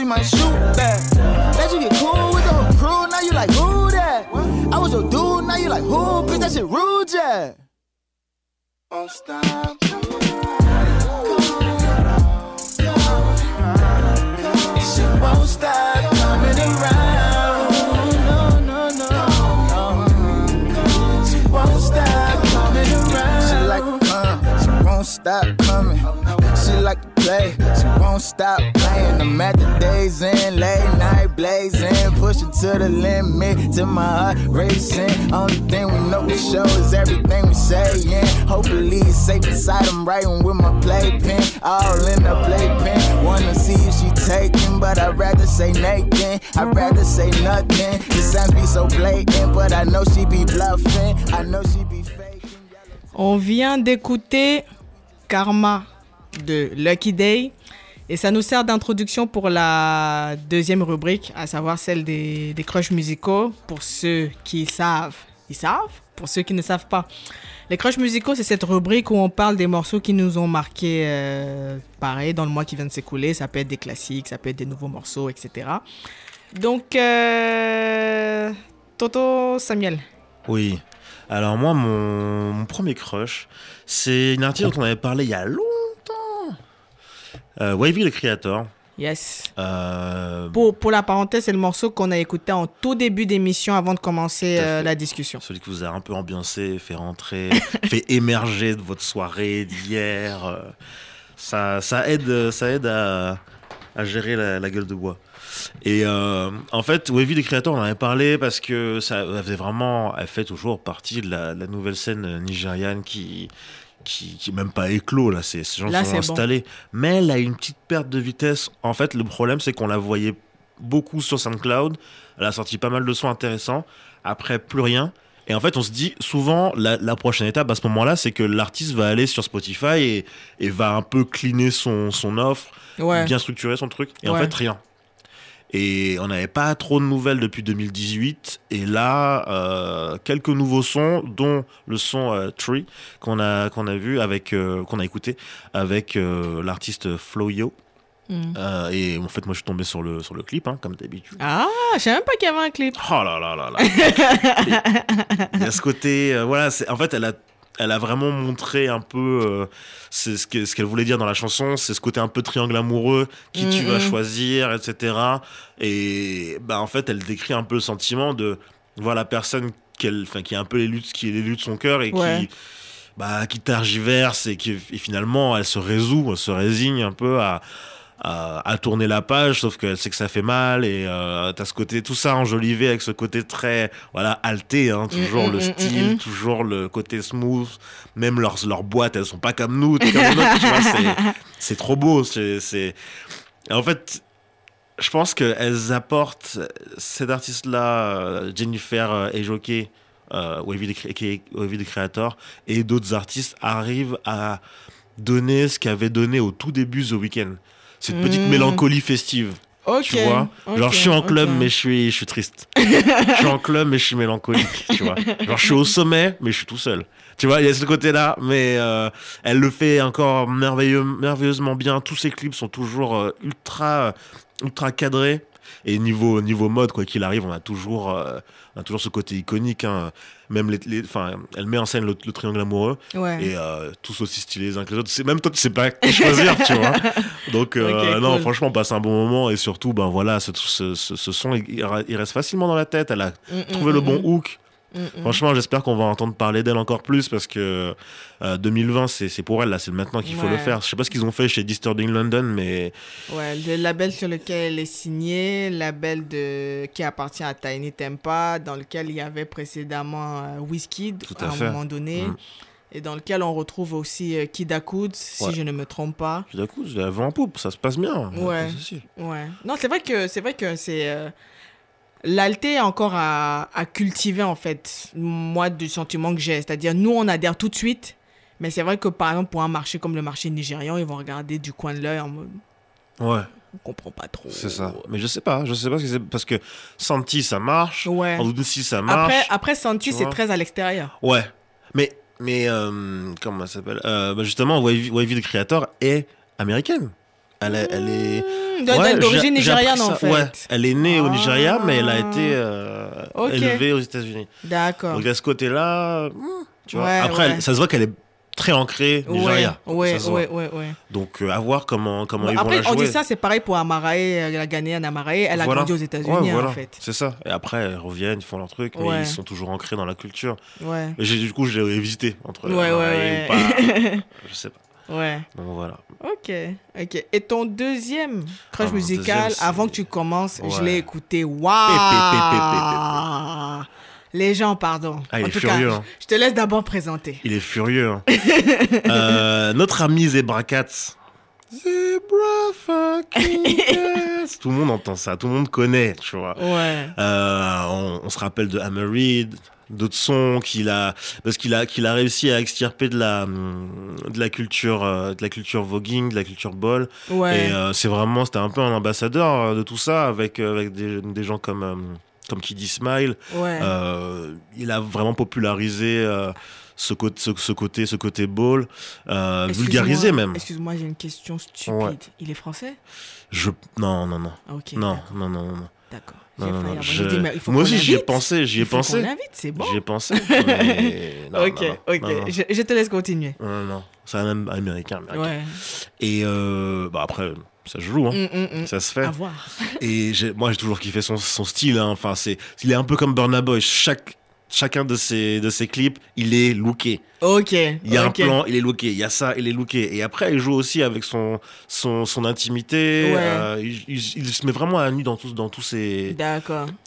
She might shoot back. Let you get cool with the whole crew. Now you like who that? I was your dude. Now you like who? Bitch, that shit rude, yeah. Won't stop. She won't stop coming around. She won't stop coming around. She won't stop coming. She like to play, she won't stop playing. I'm at the blazing, pushing to the limit, to my heart racing. Only thing we know for sure is everything we saying. Hopefully it's safe inside. I'm writing with my playpen, all in the playpen. Wanna see if she taking, but I'd rather say Nathan. I'd rather say nothing. The signs be so blatant, but I know she be bluffing. I know she be faking. On vient d'écouter Karma de Lucky Day. Et ça nous sert d'introduction pour la deuxième rubrique, à savoir celle des, des crushs musicaux. Pour ceux qui savent, ils savent? Pour ceux qui ne savent pas. Les crushs musicaux, c'est cette rubrique où on parle des morceaux qui nous ont marqués, euh, pareil, dans le mois qui vient de s'écouler. Ça peut être des classiques, ça peut être des nouveaux morceaux, etc. Donc, euh, Toto Samuel. Oui. Alors moi, mon, mon premier crush, c'est une artiste dont on avait parlé il y a longtemps. Euh, Wavy le créateur. Yes. Euh, Pour, pour la parenthèse, c'est le morceau qu'on a écouté en tout début d'émission avant de commencer euh, la discussion. celui qui vous a un peu ambiancé, fait rentrer, fait émerger de votre soirée d'hier. Ça, ça aide, ça aide à, à gérer la, la gueule de bois. Et euh, en fait, Wavy les créateurs, on en avait parlé parce que ça elle faisait vraiment, elle fait toujours partie de la, la nouvelle scène nigériane qui, qui, qui est même pas éclos là. Ces gens Là, sont installés. Mais elle a une petite perte de vitesse. En fait, le problème, c'est qu'on la voyait beaucoup sur SoundCloud. Elle a sorti pas mal de sons intéressants. Après, plus rien. Et en fait, on se dit souvent, la, la prochaine étape à ce moment-là, c'est que l'artiste va aller sur Spotify et, et va un peu cleaner son, son offre, Ouais. bien structurer son truc. Et en fait, rien. Et on n'avait pas trop de nouvelles depuis 2018. Et là, euh, quelques nouveaux sons, dont le son euh, Tree qu'on a qu'on a vu avec euh, qu'on a écouté avec l'artiste Floyo. Mm. Et en fait, moi, je suis tombé sur le sur le clip, hein, comme d'habitude. Ah, je savais même pas qu'il y avait un clip. Oh là là là là. Il y a ce côté, voilà, en fait, elle a elle a vraiment montré un peu euh, c'est ce que- ce qu'elle voulait dire dans la chanson, c'est ce côté un peu triangle amoureux, qui tu vas Mhm. choisir, etc. Et bah en fait, elle décrit un peu le sentiment de voir la personne qu'elle, qui est un peu l'élu, de- qui est de son cœur et Ouais. qui bah, qui tergiverse et qui et finalement elle se résout, elle se résigne un peu à à, à tourner la page, sauf qu'elle sait que ça fait mal et euh, t'as ce côté tout ça enjolivé avec ce côté très voilà alté, hein, toujours Mm, le mm, style, mm, mm. toujours le côté smooth, même leurs leurs boîtes elles sont pas comme nous, comme tu vois, c'est trop beau, c'est en fait je pense qu'elles apportent cet artiste-là, Jennifer euh, Ejoke, euh, Wavy the Wavy the Creator, et d'autres artistes arrivent à donner ce qu'avait donné au tout début The Weeknd. Cette petite Mm. mélancolie festive, Ok. tu vois. Genre, je suis en club, mais je suis, je suis triste. je suis en club, mais je suis mélancolique, tu vois. Genre, je suis au sommet, mais je suis tout seul. tu vois, il y a ce côté-là, mais euh, elle le fait encore merveilleux, merveilleusement bien. Tous ses clips sont toujours euh, ultra, ultra cadrés. Et niveau, niveau mode, quoi qu'il arrive, on a toujours, euh, on a toujours ce côté iconique. hein. Même les, les- elle met en scène le, le triangle amoureux Ouais. et euh, tous aussi stylés les uns que les autres. Même toi, tu sais pas qui choisir, tu vois. Donc euh, non, cool. franchement, on passe un bon moment et surtout, ben voilà, ce, ce, ce- ce son, il, il reste facilement dans la tête. Elle a Mm, trouvé mm, le mm, bon mm. hook. Franchement, j'espère qu'on va entendre parler d'elle encore plus parce que euh, 2020, c'est c'est pour elle, là, c'est maintenant qu'il faut le faire. Je sais pas ce qu'ils ont fait chez Disturbing London, mais Ouais, le label sur lequel elle est signée, label de... qui appartient à Tiny Tempa, dans lequel il y avait précédemment euh, Tout à à, un moment donné, Mm. et dans lequel on retrouve aussi euh, Kid Akud, si Ouais. je ne me trompe pas. coup, je la vent en poupe, ça se passe bien. Ouais. Ouais. Non, c'est vrai que c'est vrai que c'est euh, l'alté encore à, à cultiver en fait. Moi, du sentiment que j'ai, c'est-à-dire nous on adhère tout de suite, mais c'est vrai que par exemple pour un marché comme le marché nigérian, ils vont regarder du coin de l'œil en mode Ouais, on comprend pas trop. c'est ça. Mais je sais pas, je sais pas ce que c'est parce que Santi, ça marche. Ouais. Ça marche. Après, après Santi, c'est très à l'extérieur. Ouais, mais, mais euh, comment ça s'appelle? Euh, bah Justement, Wavy, Wavy the Creator est américaine. Elle est. Elle est... Mmh, Ouais, D'origine nigériane en fait. Ouais, elle est née au Nigeria, mais elle a Ah. été euh, élevée aux États-Unis. D'accord. Donc à ce côté-là, tu vois. Ouais, Après, elle- ça se voit qu'elle est très ancrée Ouais, Nigeria. ouais, ouais, ouais. Donc euh, à voir comment comment ils après, vont la on jouer. dit ça, c'est pareil pour Amarae, euh, la Ghanéenne Amarae. Elle a Voilà. grandi aux États-Unis, hein, voilà. en fait. C'est ça. Et après, elles reviennent, ils font leur truc, mais ils sont toujours ancrés dans la culture. Ouais. Et du coup, j'ai visité entre Ouais, ouais. ou pas. Je sais pas. Ouais. Donc voilà. Ok, ok. Et ton deuxième crush Ah, musical, deuxième, avant que tu commences, je l'ai écouté. Waouh Les gens, pardon. Ah, il en est tout furieux, cas, hein. je te laisse d'abord présenter. Il est furieux. hein. Euh, notre ami Zebra Cats. Zebra fucking. Tout le monde entend ça, tout le monde connaît, tu vois. Ouais. Euh, on, on se rappelle de Hammer Reed, d'autres sons qu'il a, parce qu'il a, qu'il a réussi à extirper de la, de la culture, euh, de la culture voguing, de la culture ball. Ouais. Et euh, c'est vraiment, c'était un peu un ambassadeur euh, de tout ça avec, avec des, des gens comme, comme Kiddy Smile. ouais. Euh, il a vraiment popularisé euh, ce, côté, ce, ce côté, ce côté ball, euh, vulgarisé même. Excuse-moi, j'ai une question stupide. Ouais. Il est français? Je, non, non, non, Ah, non, d'accord, non, non, non. D'accord. Non, non, non, je- dit, il faut Moi aussi, j'y ai pensé, j'y ai pensé. l'invite, c'est bon. J'y ai pensé. mais ok, ok. Je, je te laisse continuer. Non, non, non. C'est un am- américain. américain. Ouais. Et euh, bah après, ça se joue, hein. Mm, mm, mm. ça se fait. À voir. Et moi, j'ai toujours kiffé son, son style. hein. Enfin, c'est, il est un peu comme Burna Boy. Chaque, chacun de ses, de ses clips, il est looké. Ok. Il y a un plan, il est looké. Il y a ça, il est looké. Et après, il joue aussi avec son, son, son intimité. Ouais. Euh, il, il- il se met vraiment à nu dans tous, dans tous ses,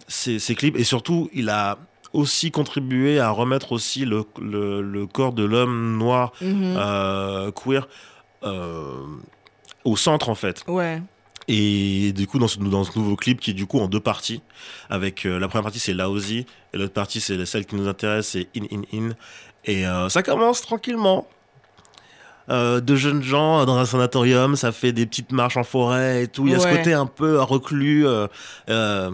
ses clips. Et surtout, il a aussi contribué à remettre aussi le, le, le corps de l'homme noir Mhm. euh, queer euh, au centre en fait. Ouais. Et du coup dans ce, dans ce nouveau clip qui est du coup en deux parties, avec euh, la première partie c'est Laozi et l'autre partie c'est celle qui nous intéresse c'est In In In. Et euh, ça commence tranquillement. Euh, deux jeunes gens dans un sanatorium, ça fait des petites marches en forêt et tout. Il y a ce côté un peu reclus, euh, euh,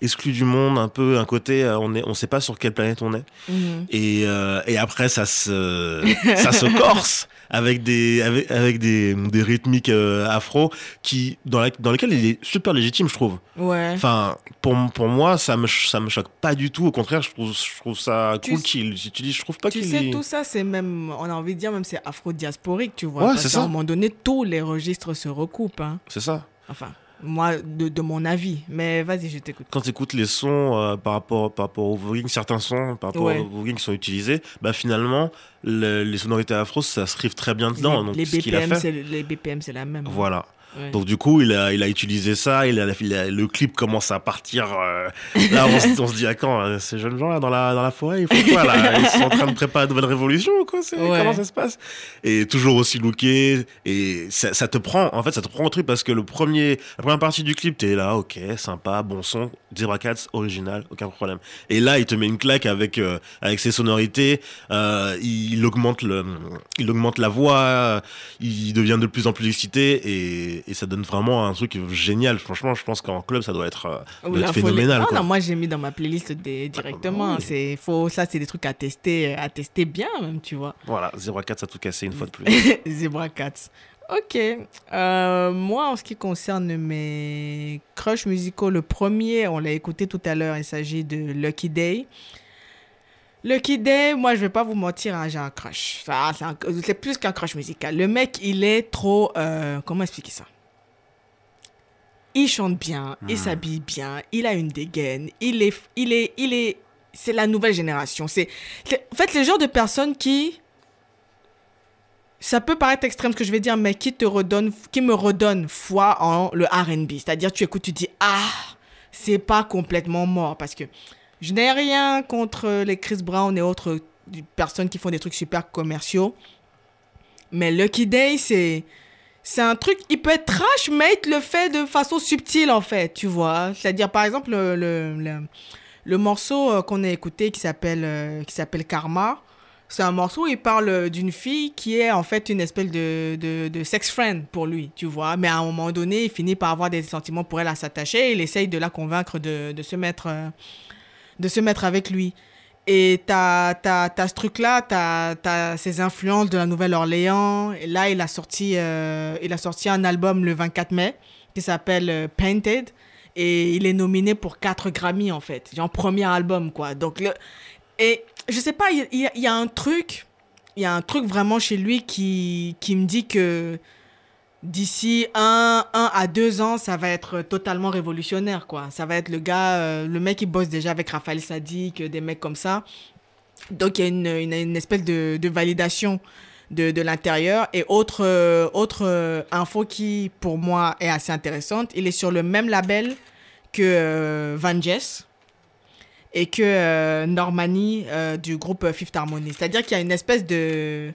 exclu du monde, un peu un côté on est, on sait pas sur quelle planète on est. Mhm. Et, et après, ça se, ça se corse avec des, avec, avec des, des rythmiques euh, afro qui, dans, la, dans lesquelles il est super légitime, je trouve. Ouais. Enfin, pour, pour moi, ça me, ça me choque pas du tout. Au contraire, je trouve, je trouve ça Tu cool qu'il utilise. Je trouve pas Tu qu'il. sais, tout ça, c'est même, on a envie de dire, même c'est afro-diasporique, tu vois. Ouais, parce qu'à un moment donné, tous les registres se recoupent. hein. C'est ça. Enfin, moi, de, de mon avis. Mais vas-y, je t'écoute. Quand tu écoutes les sons euh, par, rapport, par rapport au voguing, certains sons par rapport Ouais. au voguing qui sont utilisés, bah finalement, le- les sonorités afro, ça se rive très bien dedans. les, donc, les ce qu'il a BPM, fait. c'est les BPM, c'est la même. hein. Voilà. Ouais. Donc du coup, il a, il a utilisé ça, il a, il a- le clip commence à partir. euh, là, on, se- on se dit à quand euh, ces jeunes gens là dans la, dans la forêt, ils font quoi là? Ils sont en train de préparer une nouvelle révolution ou quoi? Ouais. Comment ça se passe? Et toujours aussi looké et ça, ça te prend. En fait, ça te prend au truc parce que le premier, la première partie du clip, t'es là, ok, sympa, bon son, Zebra Cats, original, aucun problème. Et là, il te met une claque avec euh, avec ses sonorités. il augmente le, il augmente la voix, il devient de plus en plus excité et et, et ça donne vraiment un truc génial. Franchement, je pense qu'en club, ça doit être, euh, doit être folie. phénoménal. Non, quoi. non, moi j'ai mis dans ma playlist des- directement. oui. C'est faut ça, c'est des trucs à tester, à tester bien même, tu vois. Voilà, 0 à 4, ça a tout cassé une fois de plus. Zebra Cats. Ok. Euh, moi, en ce qui concerne mes crushs musicaux, le premier, on l'a écouté tout à l'heure, il s'agit de Lucky Day. Lucky Day, moi, je vais pas vous mentir, hein, j'ai un crush. C'est plus qu'un crush musical. Le mec, il est trop. euh, comment expliquer ça? Il chante bien, il s'habille bien, il a une dégaine, il est. Il est, il est c'est la nouvelle génération. C'est, en fait, le genre de personne qui ça peut paraître extrême ce que je vais dire, mais qui te redonne, qui me redonne foi en le R&B. C'est-à-dire, tu écoutes, tu dis, ah, c'est pas complètement mort. Parce que je n'ai rien contre les Chris Brown et autres personnes qui font des trucs super commerciaux. Mais Lucky Day, c'est, un truc, il peut être trash, mais il le fait de façon subtile, en fait, tu vois. C'est-à-dire, par exemple, le, le, le, morceau euh, qu'on a écouté qui s'appelle, euh, qui s'appelle Karma, c'est un morceau où il parle d'une fille qui est en fait une espèce de, de, de sex friend pour lui, tu vois. Mais à un moment donné, il finit par avoir des sentiments pour elle à s'attacher. Il essaye de la convaincre de, de se mettre, euh, de se mettre avec lui. Et t'as, t'as, t'as ce truc-là, t'as, t'as ces influences de la Nouvelle-Orléans. Et là, il a, sorti, euh, il a sorti un album le 24 mai qui s'appelle euh, Painted. Et il est nominé pour 4 Grammy, en fait. Genre premier album, quoi. Donc. Et je sais pas, il y, y a un truc, il y a un truc vraiment chez lui qui, qui me dit que d'ici un, un à deux ans, ça va être totalement révolutionnaire, quoi. Ça va être le gars, euh, le mec qui bosse déjà avec Raphaël Sadik, des mecs comme ça. Donc il y a une, une, espèce de, de validation de, de l'intérieur. Et autre, euh, autre euh, info qui, pour moi, est assez intéressante, il est sur le même label que euh, Van Jess et que euh, Normani euh, du groupe Fifth Harmony. C'est-à-dire qu'il y a une espèce de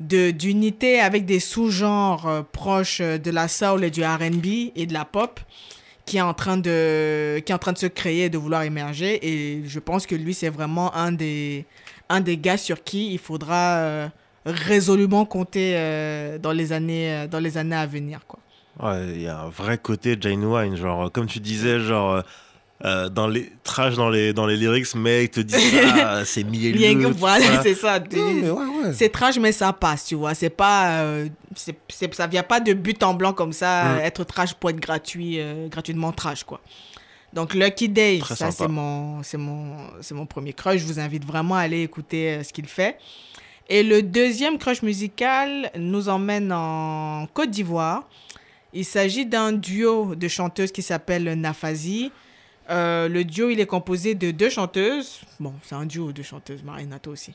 de- d'unité avec des sous-genres euh, proches euh, de la soul et du R&B et de la pop qui est en train de qui est en train de se créer et de vouloir émerger et je pense que lui c'est vraiment un des un des gars sur qui il faudra euh, résolument compter dans les années dans les années à venir quoi. Il y a un vrai côté Jane Wine, genre, comme tu disais, genre, euh, dans les trash dans les, dans les lyrics, mais ils te disent, ah, c'est mielleux. Voilà, c'est ça. Ouais, ouais. C'est trash, mais ça passe, tu vois. C'est pas. euh, c'est, c'est- ça vient pas de but en blanc comme ça, Mm. être trash pour être gratuit, euh, gratuitement trash, quoi. Donc, Lucky Day, Très ça, c'est mon, c'est, mon, c'est mon premier crush. Je vous invite vraiment à aller écouter euh, ce qu'il fait. Et le deuxième crush musical nous emmène en Côte d'Ivoire. Il s'agit d'un duo de chanteuses qui s'appelle Nafazi. Euh, le duo, il est composé de deux chanteuses. Bon, c'est un duo de chanteuses, Marinato aussi.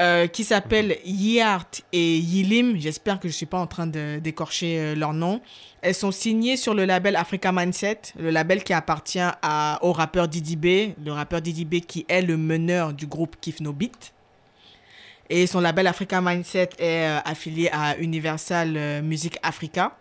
Euh, qui s'appellent Yart et Yilim. J'espère que je ne suis pas en train de d'écorcher euh, leur nom. Elles sont signées sur le label Africa Mindset, le label qui appartient au rappeur Didi B, le rappeur Didi B qui est le meneur du groupe Kif No Beat. Et son label Africa Mindset est affilié à Universal Music Africa.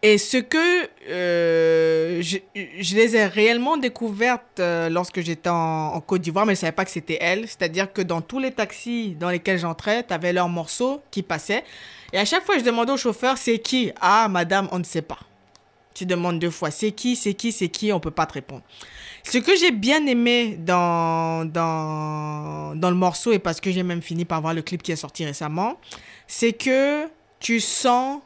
Et ce que euh, je, je les ai réellement découvertes euh, lorsque j'étais en, Côte d'Ivoire, mais je ne savais pas que c'était elles. C'est-à-dire que dans tous les taxis dans lesquels j'entrais, tu avais leurs morceaux qui passaient. Et à chaque fois, je demandais au chauffeur, c'est qui? Ah, madame, on ne sait pas. Tu demandes deux fois, c'est qui, c'est qui, c'est qui, on ne peut pas te répondre. Ce que j'ai bien aimé dans, dans, dans le morceau, et parce que j'ai même fini par voir le clip qui est sorti récemment, c'est que tu sens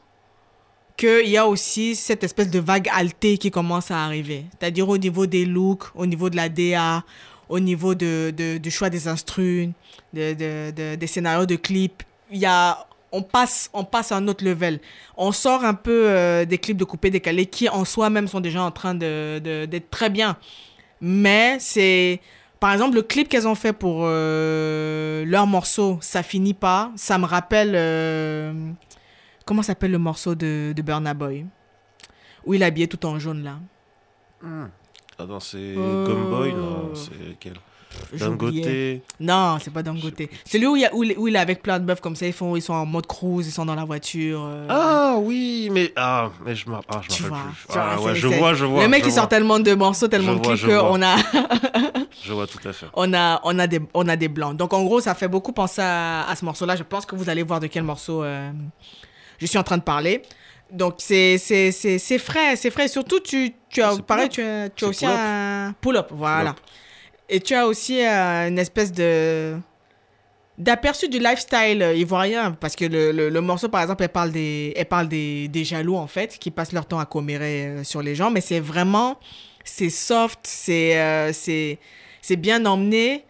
qu'il y a aussi cette espèce de vague altée qui commence à arriver. C'est-à-dire au niveau des looks, au niveau de la DA, au niveau de, du choix des instrus, de, de- de- des scénarios de clips. Y a, on, passe, on passe à un autre level. On sort un peu euh, des clips de coupé décalé qui en soi-même sont déjà en train d'être très bien. Mais c'est... Par exemple, le clip qu'elles ont fait pour euh, leur morceau, ça finit pas. Ça me rappelle... euh, comment s'appelle le morceau de, de Burna Boy? Où il est habillé tout en jaune, là. Attends, c'est Euh, Gumboy, non, c'est quel? Dangote? Non, c'est pas Dangote. Celui où il, y a, où, il- où il est avec plein de meufs comme ça, ils, font, ils sont en mode cruise, ils sont dans la voiture. euh, Ah oui, mais ah, mais je m'en ah, rappelle plus. vois, Ah, c'est- ouais, je c'est- vois, je vois. Le mec, il sort tellement de morceaux, tellement Je de vois. qu'on a, Je vois tout à fait. on a, on a, des, on a des blancs. Donc, en gros, ça fait beaucoup penser à, à ce morceau-là. Je pense que vous allez voir de quel morceau euh, je suis en train de parler. Donc, c'est c'est- c'est- c'est frais, c'est frais. Surtout, tu, tu as, pareil, tu as, tu as aussi un pull-up, voilà. Et tu as aussi euh, une espèce de d'aperçu du lifestyle ivoirien. Parce que le, le, le morceau par exemple elle parle des elle parle des, des jaloux en fait qui passent leur temps à commérer euh, sur les gens. Mais c'est vraiment c'est soft c'est euh, c'est c'est bien emmené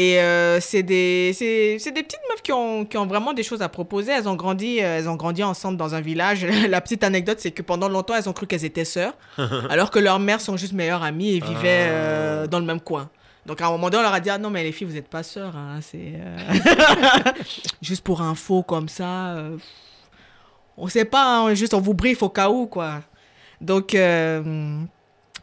et euh, c'est des des petites meufs qui ont qui ont vraiment des choses à proposer elles ont grandi euh, elles ont grandi ensemble dans un village la petite anecdote c'est que pendant longtemps elles ont cru qu'elles étaient sœurs alors que leurs mères sont juste meilleures amies et vivaient Ah. euh, dans le même coin donc à un moment donné, on leur a dit ah non mais les filles vous n'êtes pas sœurs, hein, c'est euh, juste pour info comme ça. on sait pas, hein, juste on vous briefe au cas où quoi. Donc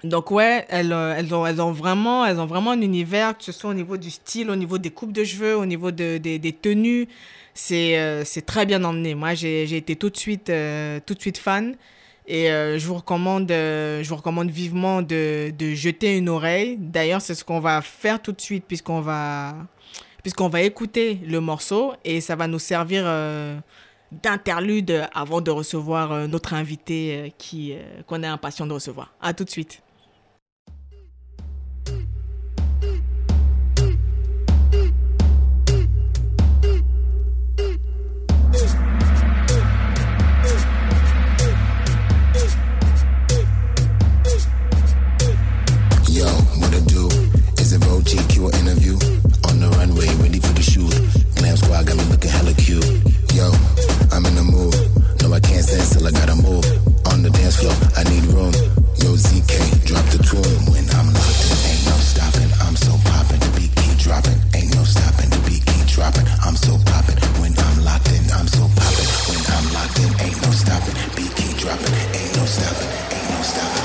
donc ouais, elles, euh, elles ont elles ont vraiment elles ont vraiment un univers que ce soit au niveau du style, au niveau des coupes de cheveux, au niveau de, des- tenues, c'est euh, très bien emmené. Moi j'ai été tout de suite euh, tout de suite fan. Et euh, je vous recommande, je vous recommande vivement de, de jeter une oreille. D'ailleurs, c'est ce qu'on va faire tout de suite puisqu'on va, puisqu'on va écouter le morceau et ça va nous servir d'interlude avant de recevoir notre invité qui qu'on est impatient de recevoir. À tout de suite. I'm in the mood. No, I can't stand still, I gotta move. On the dance floor, I need room. Yo, ZK, drop the tune. When I'm locked in, ain't no stopping. I'm so poppin', the beat keep dropping. Ain't no stopping, the beat keep dropping. I'm so poppin'. When I'm locked in, I'm so poppin'. When I'm locked in, ain't no stopping. Beat keep dropping. Ain't no stopping, ain't no stopping,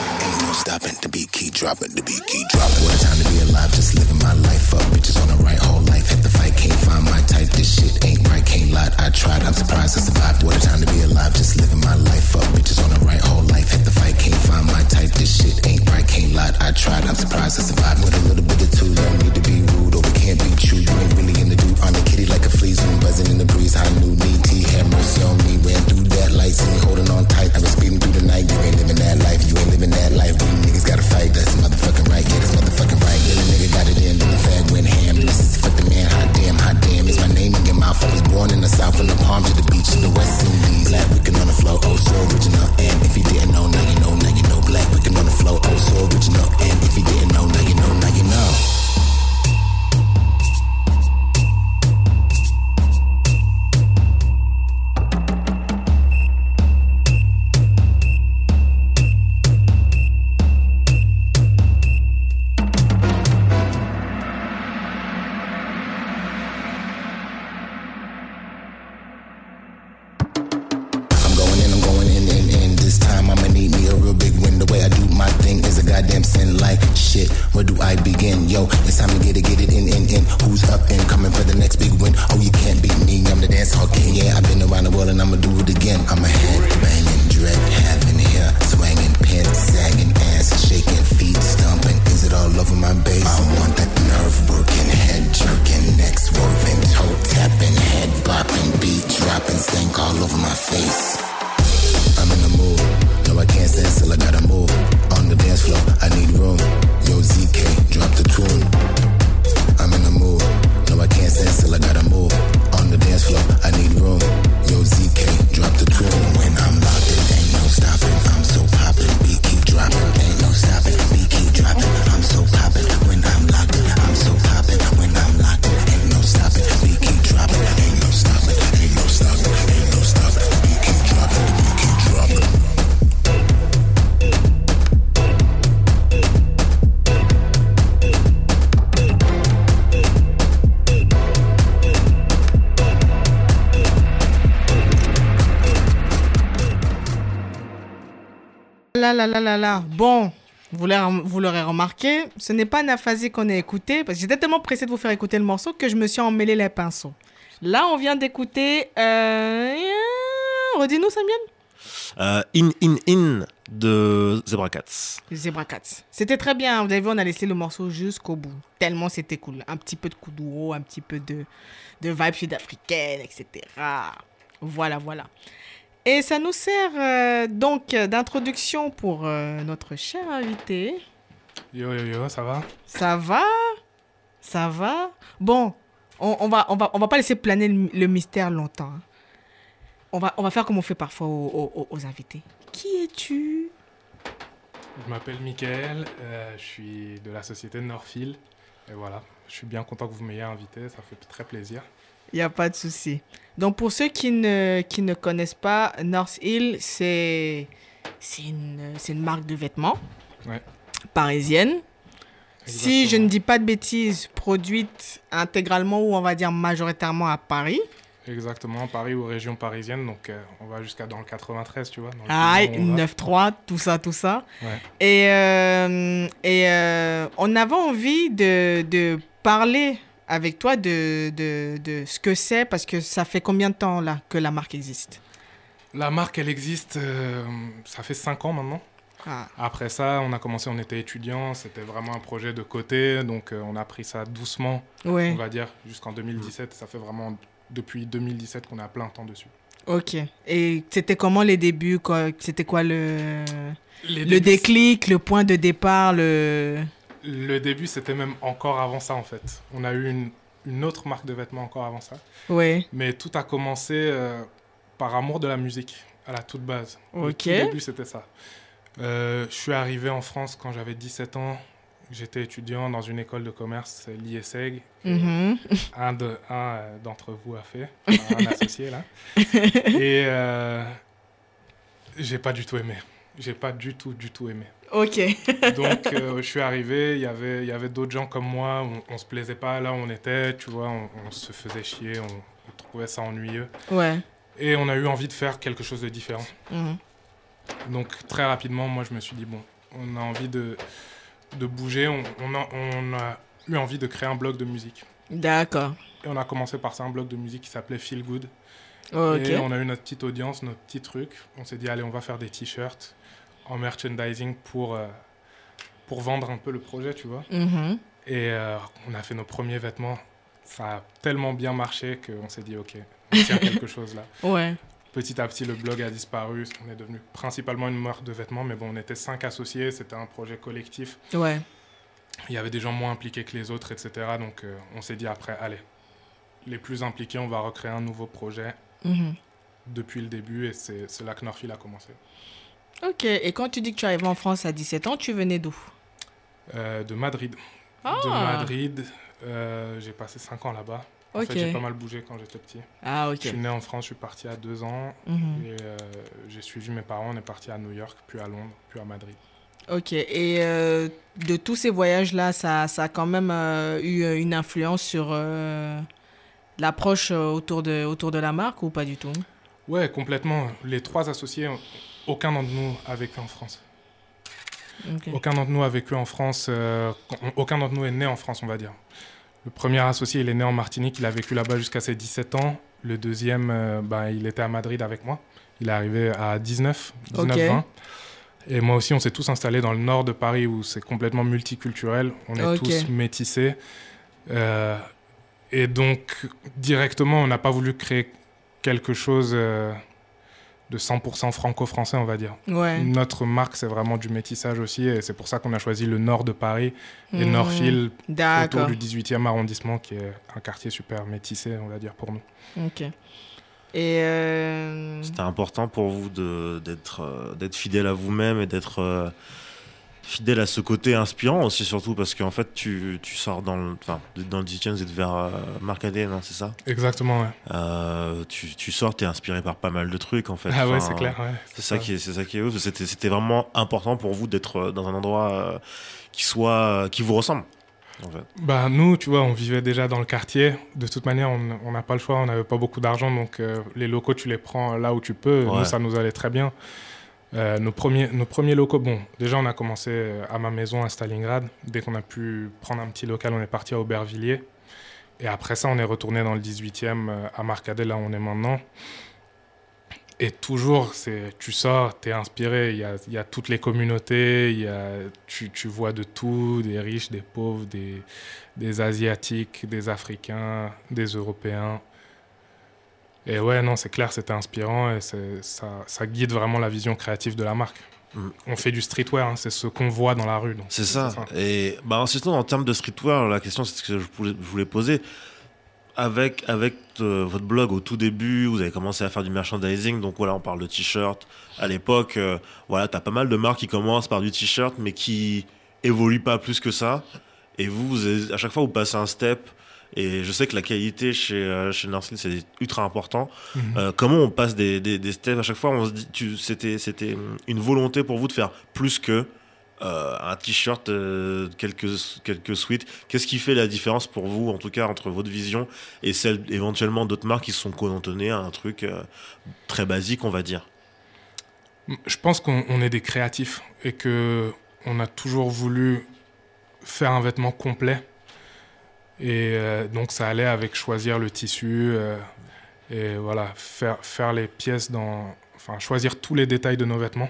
stopping. The beat keep dropping, the beat keep dropping. What a time to be alive, just living my life up. Bitches on the right, whole life. Hit the fight, can't find my type. This shit ain't right, can't lie. I tried, I'm surprised I survived. What a time to be alive, just living my life up. Bitches on the right, whole life. Hit the fight, can't find my type. This shit ain't right, can't lie. I tried, I'm surprised I survived. With a little bit of two, don't need to be rude, or we can't be true. You ain't really in the dude. On the kitty like a flea, zoom buzzing in the breeze. High new knee, T, have mercy on me. Ran through light, see me holding on tight. I was speeding through the night. You ain't living that life, you ain't living that life. We niggas gotta fight, that's motherfucking right. Yeah, that's motherfucking right. Yeah, the nigga got it in, then the fag went ham. This is fuck the man, hot damn, hot damn. Is my name in your mouth? I was born in the south, from the palm to the beach, to the West Indies. Black wicked on the floor, oh so original. And if you didn't know, now you know, now you know. Black wicked on the floor, oh so original. And if you didn't know, now you know, now you know. Là, là, là, là, là. Bon, vous l'aurez remarqué, ce n'est pas Naphasie qu'on a écouté, parce que j'étais tellement pressé de vous faire écouter le morceau que je me suis emmêlé les pinceaux. Là, on vient d'écouter... Euh... Redis-nous, Samuel Euh, in, in, in de Zebra Cats. Zebra Cats. C'était très bien. Vous avez vu, on a laissé le morceau jusqu'au bout. Tellement c'était cool. Un petit peu de kuduro, un petit peu de, de vibe sud-africaine, etc. Voilà, voilà. Et ça nous sert euh, donc d'introduction pour euh, notre cher invité. Yo yo yo, ça va? Ça va? Ça va? Bon, on, on va, on, va, on va pas laisser planer le, le mystère longtemps. hein. On va, on va faire comme on fait parfois aux, aux- aux invités. Qui es-tu? Je m'appelle Mickaël, euh, je suis de la société Northfield. Et voilà, je suis bien content que vous m'ayez invité, ça fait très plaisir. Il n'y a pas de souci. Donc, pour ceux qui ne, qui ne connaissent pas, North Hill, c'est une, une marque de vêtements Ouais. parisienne. Si je ne dis pas de bêtises, produite intégralement ou on va dire majoritairement à Paris. Exactement, Paris ou région parisienne, donc euh, on va jusqu'à dans le 93, tu vois. dans Ah, pays où on va. 9-3, tout ça, tout ça. Ouais. Et, euh, et euh, on avait envie de, de parler avec toi de, de, de ce que c'est, parce que ça fait combien de temps là que la marque existe? La marque, elle existe, euh, ça fait 5 ans maintenant. Ah. Après ça, on a commencé, on était étudiants, c'était vraiment un projet de côté, donc euh, on a pris ça doucement, Ouais. on va dire, jusqu'en 2017. Ça fait vraiment depuis 2017 qu'on à plein temps dessus. Ok. Et c'était comment les débuts C'était quoi le, Les le débuts, déclic, le point de départ le... Le début, c'était même encore avant ça, en fait. On a eu une, une autre marque de vêtements encore avant ça. Ouais. Mais tout a commencé euh, par amour de la musique, à la toute base. Le Ok. tout début, c'était ça. Euh, je suis arrivé en France quand j'avais 17 ans. J'étais étudiant dans une école de commerce, l'IESEG. Mhm. Un de- un, euh, d'entre vous a fait, un associé là. Et euh, j'ai pas du tout aimé. J'ai pas du tout, du tout aimé. Ok. Donc, euh, je suis arrivé, il y avait, y avait d'autres gens comme moi, on, on se plaisait pas là où on était, tu vois, on, on se faisait chier, on, on trouvait ça ennuyeux. Ouais. Et on a eu envie de faire quelque chose de différent. Mhm. Donc, très rapidement, moi, je me suis dit, bon, on a envie de, de bouger, on, a, on a eu envie de créer un blog de musique. D'accord. Et on a commencé par ça, un blog de musique qui s'appelait Feel Good. Ok. Et on a eu notre petite audience, notre petit truc. On s'est dit, allez, on va faire des t-shirts en merchandising pour, euh, pour vendre un peu le projet, tu vois. Mhm. Et euh, on a fait nos premiers vêtements. Ça a tellement bien marché qu'on s'est dit, ok, y a quelque chose là. Ouais. Petit à petit, le blog a disparu. On est devenu principalement une marque de vêtements, mais bon, on était cinq associés. C'était un projet collectif. Ouais. Il y avait des gens moins impliqués que les autres, etc. Donc, euh, on s'est dit après, allez, les plus impliqués, on va recréer un nouveau projet Mhm. depuis le début. Et c'est là que Northfield a commencé. Ok. Et quand tu dis que tu es arrivé en France à 17 ans, tu venais d'où? Euh, de Madrid. Ah. De Madrid. euh, j'ai passé cinq ans là-bas. En Ok. fait, j'ai pas mal bougé quand j'étais petit. Ah, Je ok. suis né en France, je suis parti à deux ans. Mhm. Et euh, j'ai suivi mes parents, on est parti à New York, puis à Londres, puis à Madrid. Ok. Et euh, de tous ces voyages-là, ça, ça a quand même euh, eu une influence sur euh, l'approche autour de, autour de la marque ou pas du tout? Ouais, complètement. Les trois associés, aucun d'entre nous a vécu en France. Aucun d'entre nous a vécu en France, euh, aucun d'entre nous est né en France, on va dire. Le premier associé, il est né en Martinique, il a vécu là-bas jusqu'à ses 17 ans. Le deuxième, euh, ben, il était à Madrid avec moi. Il est arrivé à 19, 19 Ok. 20. Et moi aussi, on s'est tous installés dans le nord de Paris où c'est complètement multiculturel. On est tous métissés. Euh, et donc, directement, on n'a pas voulu créer quelque chose de 100% franco-français, on va dire. Ouais. Notre marque, c'est vraiment du métissage aussi, et c'est pour ça qu'on a choisi le nord de Paris et Mhm. Northfield autour du 18e arrondissement, qui est un quartier super métissé, on va dire, pour nous. Ok. Et euh, C'était important pour vous de- d'être euh, d'être fidèle à vous-même et d'être euh, fidèle à ce côté inspirant aussi, surtout parce qu'en fait, tu, tu sors dans le, enfin, dans le 18 vous êtes vers euh, Marc ADN, hein, c'est ça? Exactement, ouais. Euh, tu, tu sors, t'es inspiré par pas mal de trucs en fait. Ah ouais, c'est clair, ouais. C'est ça qui est, c'est ça qui est ouf. C'était, c'était vraiment important pour vous d'être euh, dans un endroit euh, qui soit, qui vous ressemble. En fait. Bah, nous, tu vois, on vivait déjà dans le quartier. De toute manière, on on n'a pas le choix, on n'avait pas beaucoup d'argent, donc euh, les locaux, tu les prends là où tu peux. Ouais. Nous, ça nous allait très bien. Euh, nos, premiers, nos premiers locaux, bon, déjà, on a commencé euh, à ma maison à Stalingrad. Dès qu'on a pu prendre un petit local, on est parti à Aubervilliers. Et après ça, on est retourné dans le 18e euh, à Marcadet, là où on est maintenant. Et toujours, c'est, tu sors, tu es inspiré. Il y a, toutes les communautés, y a, tu, tu vois de tout, des riches, des pauvres, des, des Asiatiques, des Africains, des Européens. Et ouais, non, c'est clair, c'était inspirant et ça, ça guide vraiment la vision créative de la marque. Mm. On fait du streetwear, hein, c'est ce qu'on voit dans la rue. C'est ça. Et bah, surtout en termes de streetwear, la question c'est ce que je voulais, je voulais poser. Avec, avec euh, votre blog au tout début, vous avez commencé à faire du merchandising. Donc voilà, on parle de t-shirt. À l'époque, euh, voilà, t'as pas mal de marques qui commencent par du t-shirt, mais qui évoluent pas plus que ça. Et vous, vous avez- à chaque fois, vous passez un step. Et je sais que la qualité chez, euh, chez c'est ultra important. Mhm. Euh, comment on passe des, des, des steps à chaque fois? On se dit, tu- c'était, une volonté pour vous de faire plus que euh, un t-shirt, euh, quelques, quelques suites. Qu'est-ce qui fait la différence pour vous, en tout cas, entre votre vision et celle éventuellement d'autres marques qui se sont cantonnées à un truc euh, très basique, on va dire? Je pense qu'on on est des créatifs et que on a toujours voulu faire un vêtement complet. Et euh, donc ça allait avec choisir le tissu euh, et voilà faire faire les pièces dans, enfin choisir tous les détails de nos vêtements.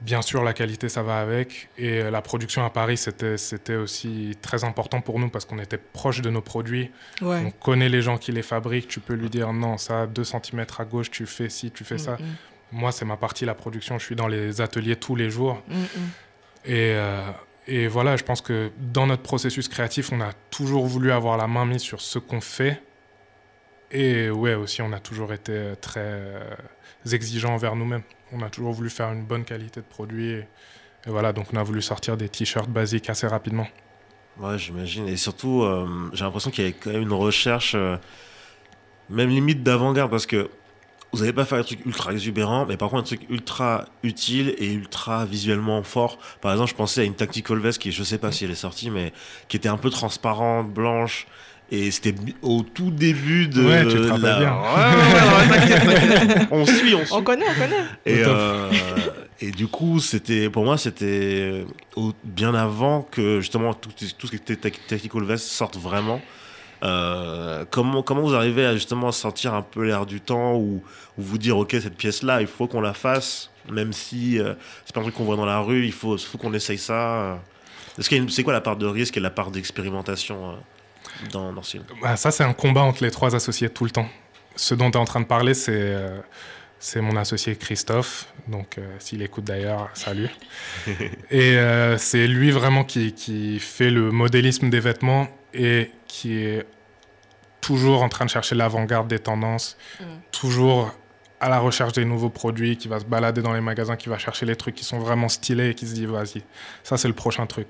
Bien sûr, la qualité, ça va avec. Et euh, la production à Paris, c'était c'était aussi très important pour nous parce qu'on était proche de nos produits. Ouais. On connaît les gens qui les fabriquent. Tu peux lui dire non, ça, 2 cm à gauche, tu fais ci, tu fais ça. Mm, mm, Moi, c'est ma partie, la production. Je suis dans les ateliers tous les jours. mm, mm. Et, euh, et voilà, je pense que dans notre processus créatif, on a toujours voulu avoir la main mise sur ce qu'on fait. Et ouais, aussi, on a toujours été euh, très euh, exigeants envers nous-mêmes. On a toujours voulu faire une bonne qualité de produit. Et, voilà, donc on a voulu sortir des t-shirts basiques assez rapidement. Ouais, j'imagine. Et surtout, euh, j'ai l'impression qu'il y avait quand même une recherche, même limite d'avant-garde, parce que vous n'allez pas faire un truc ultra exubérant, mais par contre un truc ultra utile et ultra visuellement fort. Par exemple, je pensais à une tactical vest qui, je sais pas si elle est sortie, mais qui était un peu transparente, blanche. Et c'était au tout début de Ouais, tu te rappelles la- bien. Ouais, ouais, ouais, ouais, t'inquiète, t'inquiète. On suit, on suit. On connaît, on connaît. Et, euh, et du coup, c'était pour moi, c'était au- bien avant que justement tout, tout ce qui était tac- Tactical Vest sorte vraiment. Euh, comment, comment vous arrivez à justement sortir un peu l'air du temps ou, ou vous dire, ok, cette pièce-là, il faut qu'on la fasse, même si euh, c'est pas un truc qu'on voit dans la rue, il faut, faut qu'on essaye ça. euh. C'est quoi la part de risque et la part d'expérimentation dans, dans ce film? Bah, ça, c'est un combat entre les trois associés tout le temps. Ce dont tu es en train de parler, c'est c'est mon associé Christophe. Donc, euh, s'il écoute d'ailleurs, salut. et euh, c'est lui vraiment qui, qui fait le modélisme des vêtements et qui est toujours en train de chercher l'avant-garde des tendances, toujours à la recherche des nouveaux produits, qui va se balader dans les magasins, qui va chercher les trucs qui sont vraiment stylés et qui se dit, vas-y, ça c'est le prochain truc.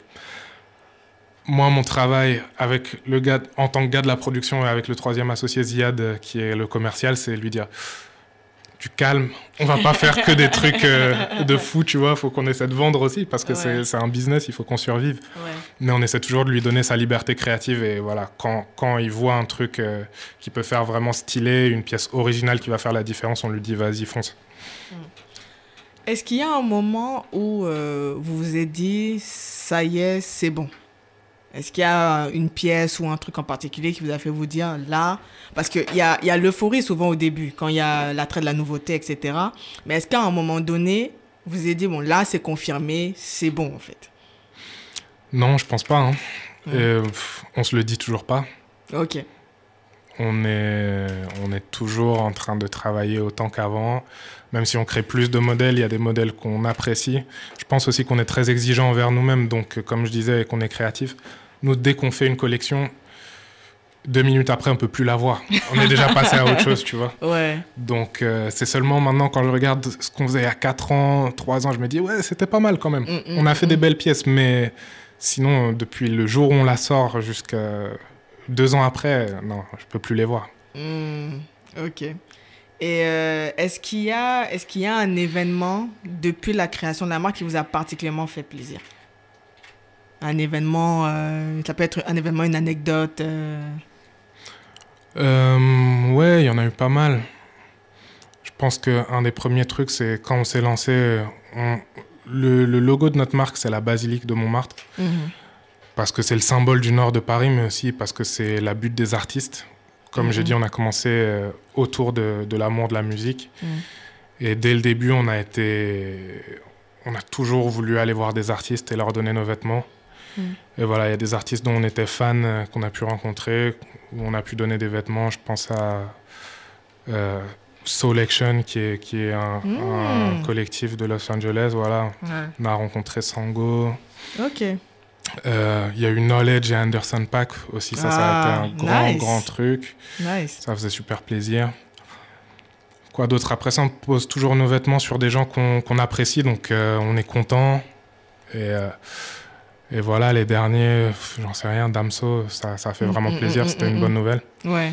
Moi, mon travail avec le gars, en tant que gars de la production et avec le troisième associé Ziad, euh, qui est le commercial, c'est lui dire du calme, on va pas faire que des trucs euh, de fou, tu vois, faut qu'on essaie de vendre aussi parce que c'est- Ouais. c'est un business, il faut qu'on survive. Ouais. Mais on essaie toujours de lui donner sa liberté créative et voilà, quand, quand il voit un truc euh, qui peut faire vraiment stylé, une pièce originale qui va faire la différence, on lui dit vas-y, fonce. Est-ce qu'il y a un moment où euh, vous vous êtes dit, ça y est, c'est bon? Est-ce qu'il y a une pièce ou un truc en particulier qui vous a fait vous dire, là, parce qu'il y a, il y a l'euphorie souvent au début, quand il y a l'attrait de la nouveauté, etc. Mais est-ce qu'à un moment donné, vous êtes dit, bon, là, c'est confirmé, c'est bon, en fait? Non, je pense pas. hein. Ouais. Pff, on se le dit toujours pas. Ok. on est, on est toujours en train de travailler autant qu'avant. Même si on crée plus de modèles, il y a des modèles qu'on apprécie. Je pense aussi qu'on est très exigeant envers nous-mêmes. Donc, euh, comme je disais, et qu'on est créatif. Nous, dès qu'on fait une collection, deux minutes après, on peut plus la voir. On est déjà passé à autre chose, tu vois. Ouais. Donc, euh, c'est seulement maintenant, quand je regarde ce qu'on faisait il y a 4 ans, 3 ans, je me dis, ouais, c'était pas mal quand même. Mm, mm, on a fait mm. des belles pièces, mais sinon, depuis le jour où on la sort jusqu'à deux ans après, non, je peux plus les voir. Ok. Et euh, est-ce qu'il y a, est-ce qu'il y a un événement depuis la création de la marque qui vous a particulièrement fait plaisir? Un événement, euh, ça peut être un événement, une anecdote. euh, Euh, ouais, il y en a eu pas mal. Je pense qu'un des premiers trucs, c'est quand on s'est lancé, on- le, le logo de notre marque, c'est la basilique de Montmartre, mhm. parce que c'est le symbole du nord de Paris, mais aussi parce que c'est la butte des artistes. Comme j'ai Mhm. dit, on a commencé autour de, de l'amour de la musique. Mhm. Et dès le début, on a été. On a toujours voulu aller voir des artistes et leur donner nos vêtements. Mhm. Et voilà, il y a des artistes dont on était fan, euh, qu'on a pu rencontrer, où on a pu donner des vêtements. Je pense à euh, Soul Action, qui est, qui est un, Mm. un collectif de Los Angeles. Voilà. Ouais. On a rencontré Sango. Ok. Euh, Il y a eu Knowledge et Anderson Pack aussi. Ça, ça a Ah, été un grand, nice. grand truc. Nice. Ça faisait super plaisir. Quoi d'autre? Après ça, on pose toujours nos vêtements sur des gens qu'on qu'on apprécie, donc euh, on est content. Et, euh, et voilà, les derniers, j'en sais rien, Damso, ça, ça fait Mm, vraiment mm, plaisir, mm, c'était mm, une bonne nouvelle. Ouais.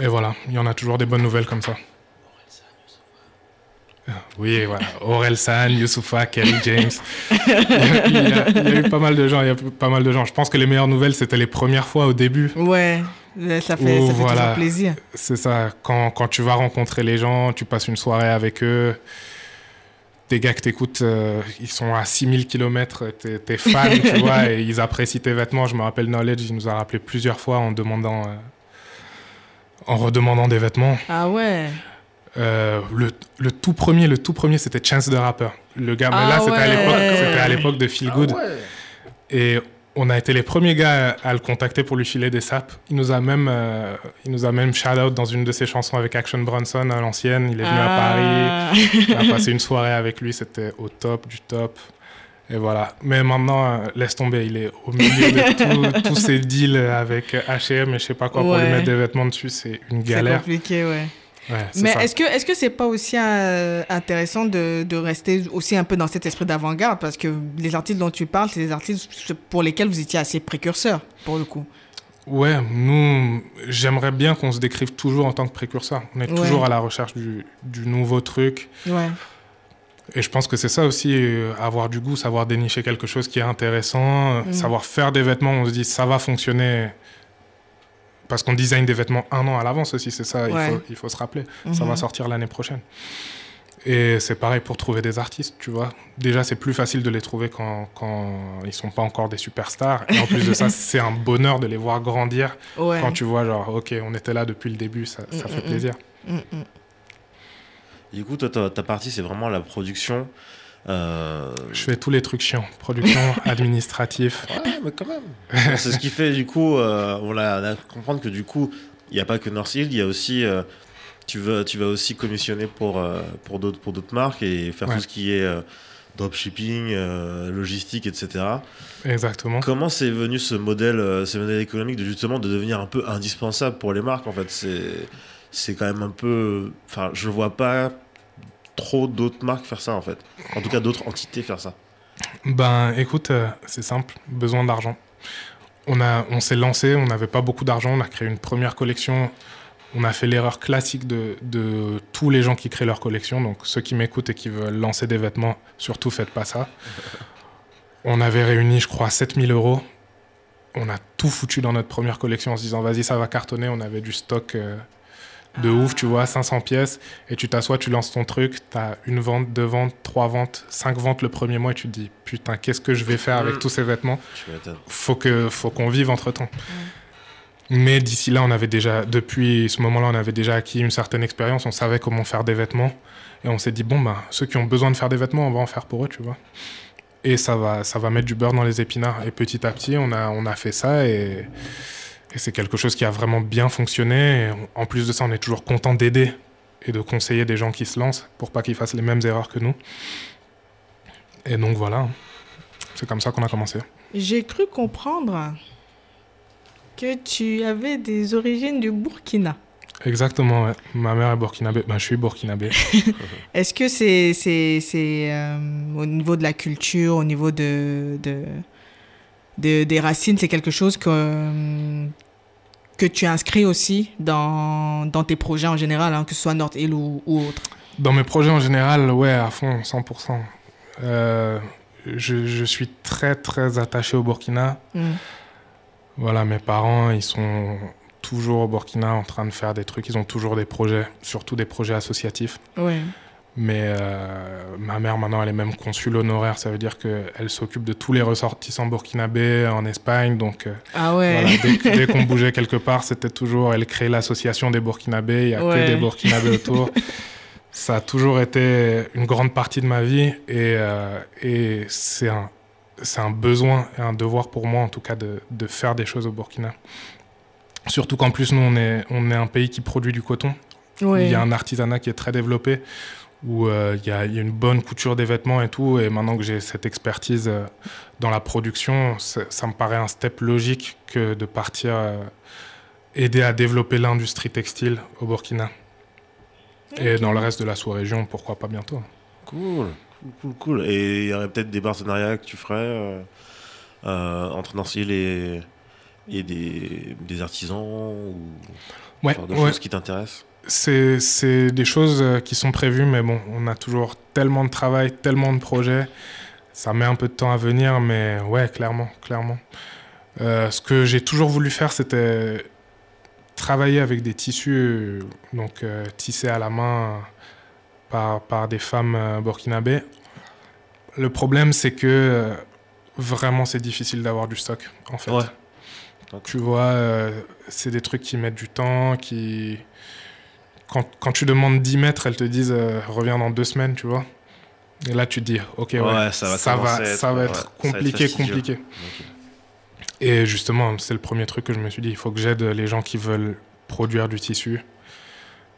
Et voilà, il y en a toujours des bonnes nouvelles comme ça. Oui, voilà. Aurel San, Youssoufa, Kerry James. il, y a, il y eu pas mal de gens. Il y a pas mal de gens. Je pense que les meilleures nouvelles, c'était les premières fois au début. Ouais. Ça fait, Oh, ça fait voilà. toujours plaisir. C'est ça. Quand, quand tu vas rencontrer les gens, tu passes une soirée avec eux. Des gars que t'écoutes, euh, ils sont à 6000 km, t'es t'es fan, tu vois, et ils apprécient tes vêtements. Je me rappelle Knowledge, il nous a rappelé plusieurs fois en demandant, euh, en redemandant des vêtements. Ah ouais. Euh, le, le tout premier, le tout premier, c'était Chance the Rapper. Le gars, mais Ah là, c'était à l'époque, ouais. c'était à l'époque de Feel Good. Et on a été les premiers gars à, à le contacter pour lui filer des sapes. Il nous a même, euh, il nous a même shout out dans une de ses chansons avec Action Bronson à l'ancienne. Il est venu à Paris. Ah. On a passé une soirée avec lui. C'était au top du top. Et voilà. Mais maintenant, euh, laisse tomber. Il est au milieu de tous ces deals avec H&M et je sais pas quoi pour lui mettre des vêtements dessus. C'est une C'est galère. compliqué, ouais. Ouais, Mais est-ce que est-ce que c'est pas aussi euh, intéressant de, de rester aussi un peu dans cet esprit d'avant-garde? Parce que les artistes dont tu parles, c'est des artistes pour lesquels vous étiez assez précurseurs pour le coup. Ouais, nous, j'aimerais bien qu'on se décrive toujours en tant que précurseur. On est Ouais. toujours à la recherche du, du nouveau truc. Ouais. Et je pense que c'est ça aussi, euh, avoir du goût, savoir dénicher quelque chose qui est intéressant, euh, Mm. savoir faire des vêtements, on se dit ça va fonctionner. Parce qu'on design des vêtements un an à l'avance aussi, c'est ça, Ouais. il, faut, il faut se rappeler. Ça Mhm. va sortir l'année prochaine. Et c'est pareil pour trouver des artistes, tu vois. Déjà, c'est plus facile de les trouver quand, quand ils sont pas encore des superstars. Et en plus de ça, c'est un bonheur de les voir grandir Ouais. quand tu vois, genre, ok, on était là depuis le début, ça, ça Mm, fait mm, mm. plaisir. Mm, mm. Du coup, toi, ta, ta partie, c'est vraiment la production. Euh, Je fais tous les trucs chiants. Production, administratif. Ouais, mais quand même. c'est ce qui fait, du coup, euh, on, a, on a comprendre que du coup, il n'y a pas que Northfield, il y a aussi. euh, tu, veux, tu vas aussi commissionner pour, pour d'autres pour d'autres marques et faire Ouais. tout ce qui est dropshipping, logistique, etc. Exactement. Comment c'est venu ce modèle, ce modèle économique de justement de devenir un peu indispensable pour les marques en fait? C'est c'est quand même un peu. Enfin, je vois pas trop d'autres marques faire ça en fait. En tout cas, d'autres entités faire ça. Ben, écoute, euh, c'est simple, besoin d'argent. On, a, on s'est lancé, on n'avait pas beaucoup d'argent, on a créé une première collection. On a fait l'erreur classique de, de tous les gens qui créent leur collection. Donc, ceux qui m'écoutent et qui veulent lancer des vêtements, surtout faites pas ça. On avait réuni, je crois, 7000 euros. On a tout foutu dans notre première collection en se disant, vas-y, ça va cartonner. On avait du stock euh, de ouf, tu vois, 500 pièces. Et tu t'assois, tu lances ton truc, tu as une vente, deux ventes, trois ventes, cinq ventes le premier mois. Et tu te dis, putain, qu'est-ce que je vais faire avec tous ces vêtements faut que faut qu'on vive entre temps. Mais d'ici là, on avait déjà, depuis ce moment-là, on avait déjà acquis une certaine expérience. On savait comment faire des vêtements, et on s'est dit bon bah ceux qui ont besoin de faire des vêtements, on va en faire pour eux, tu vois. Et ça va, ça va mettre du beurre dans les épinards. Et petit à petit, on a, on a fait ça et, et c'est quelque chose qui a vraiment bien fonctionné. Et en plus de ça, on est toujours content d'aider et de conseiller des gens qui se lancent pour pas qu'ils fassent les mêmes erreurs que nous. Et donc voilà, c'est comme ça qu'on a commencé. J'ai cru comprendre que tu avais des origines du Burkina. Exactement, ouais. Ma mère est burkinabé. Ben, je suis burkinabé. Est-ce que c'est c'est c'est euh, au niveau de la culture, au niveau de, de, de- des racines, c'est quelque chose que que tu inscris aussi dans, dans tes projets en général, hein, que ce soit North Hill ou, ou autre. Dans mes projets en général, ouais, à fond, 100%. Euh, je, je suis très, très attaché au Burkina. Mm. Voilà, mes parents, ils sont toujours au Burkina en train de faire des trucs. Ils ont toujours des projets, surtout des projets associatifs. Ouais. Mais euh, ma mère, maintenant, elle est même consul honoraire. Ça veut dire qu'elle s'occupe de tous les ressortissants burkinabés en Espagne. Donc, euh, Ah ouais. voilà, dès, dès qu'on bougeait quelque part, c'était toujours. Elle crée l'association des Burkinabés. Il n'y a Ouais. que des Burkinabés autour. Ça a toujours été une grande partie de ma vie. Et, euh, et c'est un, besoin et un devoir pour moi, en tout cas, de, de faire des choses au Burkina. Surtout qu'en plus, nous, on est, on est un pays qui produit du coton. Ouais. Il y a un artisanat qui est très développé, où euh, il, y a, il y a une bonne couture des vêtements et tout. Et maintenant que j'ai cette expertise euh, dans la production, ça, me paraît un step logique que de partir euh, aider à développer l'industrie textile au Burkina. Et dans le reste de la sous-région, pourquoi pas bientôt Cool, cool, cool, cool. Et il y aurait peut-être des partenariats que tu ferais euh, euh, entre Nancy et, et des, des artisans ou Ouais, ce genre de ouais. choses qui t'intéressent? C'est c'est des choses euh, qui sont prévues, mais bon, on a toujours tellement de travail, tellement de projets. Ça met un peu de temps à venir, mais ouais, clairement, clairement. Euh, ce que j'ai toujours voulu faire, c'était travailler avec des tissus, donc euh, tissés à la main par, par des femmes euh, burkinabées. Le problème, c'est que vraiment, c'est difficile d'avoir du stock, en fait. Ouais. Tu vois, c'est des trucs qui mettent du temps, qui... Quand, quand tu demandes 10 mètres, elles te disent euh, reviens dans deux semaines, tu vois. Et là, tu te dis, ok, ouais, Ouais, ça va ça, être- ça va ouais, être ça va être compliqué, compliqué. Et justement, c'est le premier truc que je me suis dit, il faut que j'aide les gens qui veulent produire du tissu.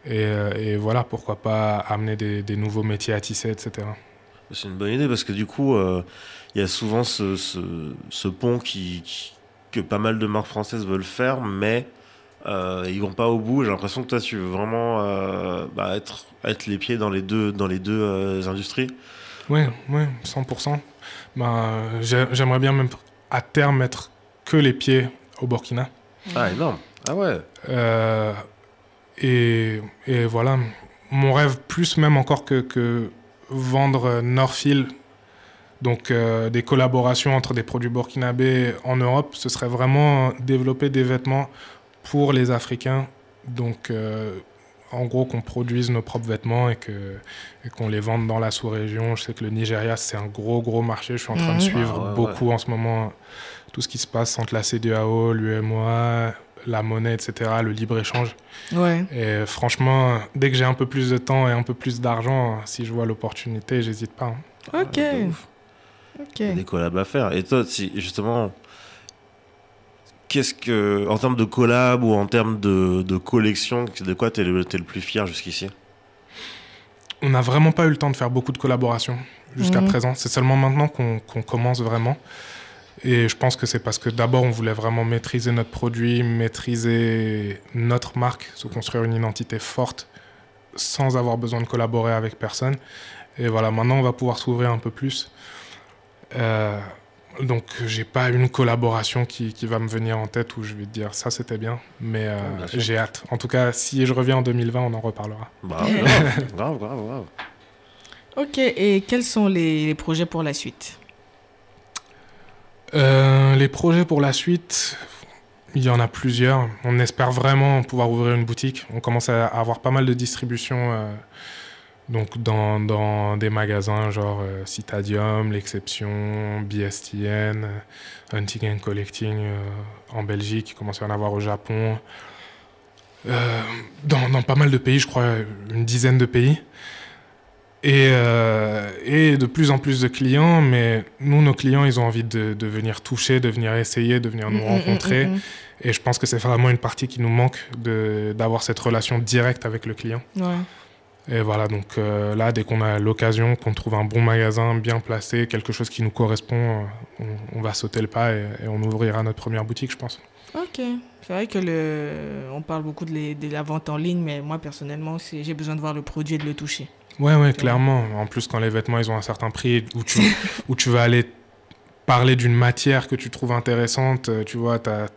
Et, euh, et voilà, pourquoi pas amener des, des nouveaux métiers à tisser, etc. C'est une bonne idée parce que du coup, euh, il y a souvent ce, ce, ce pont qui, qui- que pas mal de marques françaises veulent faire, mais euh, ils vont pas au bout. J'ai l'impression que toi, tu veux vraiment euh, bah, être, être les pieds dans les deux, dans les deux euh, industries. Oui, oui, 100%. Ben, j'ai- J'aimerais bien même à terme mettre que les pieds au Burkina. Ah, énorme. Ah ouais. Euh, et, et voilà, mon rêve, plus même encore que, que vendre Northfield, donc euh, des collaborations entre des produits burkinabés en Europe, ce serait vraiment développer des vêtements pour les Africains. Donc, euh, en gros, qu'on produise nos propres vêtements et qu'on les vende dans la sous-région. Je sais que le Nigeria, c'est un gros, gros marché. Je suis en train de Mhm. suivre Ah ouais, beaucoup en ce moment tout ce qui se passe entre la CDAO, l'UMOA, la monnaie, etc., le libre-échange. Ouais. Et franchement, dès que j'ai un peu plus de temps et un peu plus d'argent, si je vois l'opportunité, j'hésite pas. hein. Ok. Ouf. Ok. Il y a des collabs à faire. Et toi, si, justement, qu'est-ce que, en termes de collab ou en termes de, de collection, de quoi t'es le, le plus fier jusqu'ici? On n'a vraiment pas eu le temps de faire beaucoup de collaborations jusqu'à Mhm. présent. C'est seulement maintenant qu'on qu'on commence vraiment. Et je pense que c'est parce que d'abord, on voulait vraiment maîtriser notre produit, maîtriser notre marque, se construire une identité forte sans avoir besoin de collaborer avec personne. Et voilà, maintenant, on va pouvoir s'ouvrir un peu plus. Euh, donc, j'ai pas une collaboration qui, qui va me venir en tête où je vais te dire ça, c'était bien. Mais euh, j'ai hâte. En tout cas, si je reviens en 2020, on en reparlera. Bah, grave, grave, grave, grave. Ok. Et quels sont les, les projets pour la suite? Euh, les projets pour la suite, il y en a plusieurs. On espère vraiment pouvoir ouvrir une boutique. On commence à avoir pas mal de distribution euh, donc dans, dans des magasins genre euh, Citadium, L'Exception, BSTN, euh, Hunting and Collecting euh, en Belgique. Il commence à y en avoir au Japon. Euh, dans, dans pas mal de pays, je crois une dizaine de pays. Et, et de plus en plus de clients, mais nous, nos clients, ils ont envie de, de venir toucher, de venir essayer, de venir nous Mm, mm, rencontrer. mm, mm, Et je pense que c'est vraiment une partie qui nous manque d'avoir cette relation directe avec le client. Ouais. Et voilà, donc euh, là, dès qu'on a l'occasion, qu'on trouve un bon magasin bien placé, quelque chose qui nous correspond, euh, on, on va sauter le pas et, et on ouvrira notre première boutique, je pense. Ok. C'est vrai que le, on parle beaucoup de, les- de la vente en ligne, mais moi personnellement, j'ai besoin de voir le produit et de le toucher. Ouais, ouais, clairement. En plus, quand les vêtements, ils ont un certain prix, où tu, où tu vas aller parler d'une matière que tu trouves intéressante, euh, tu vois, t'as as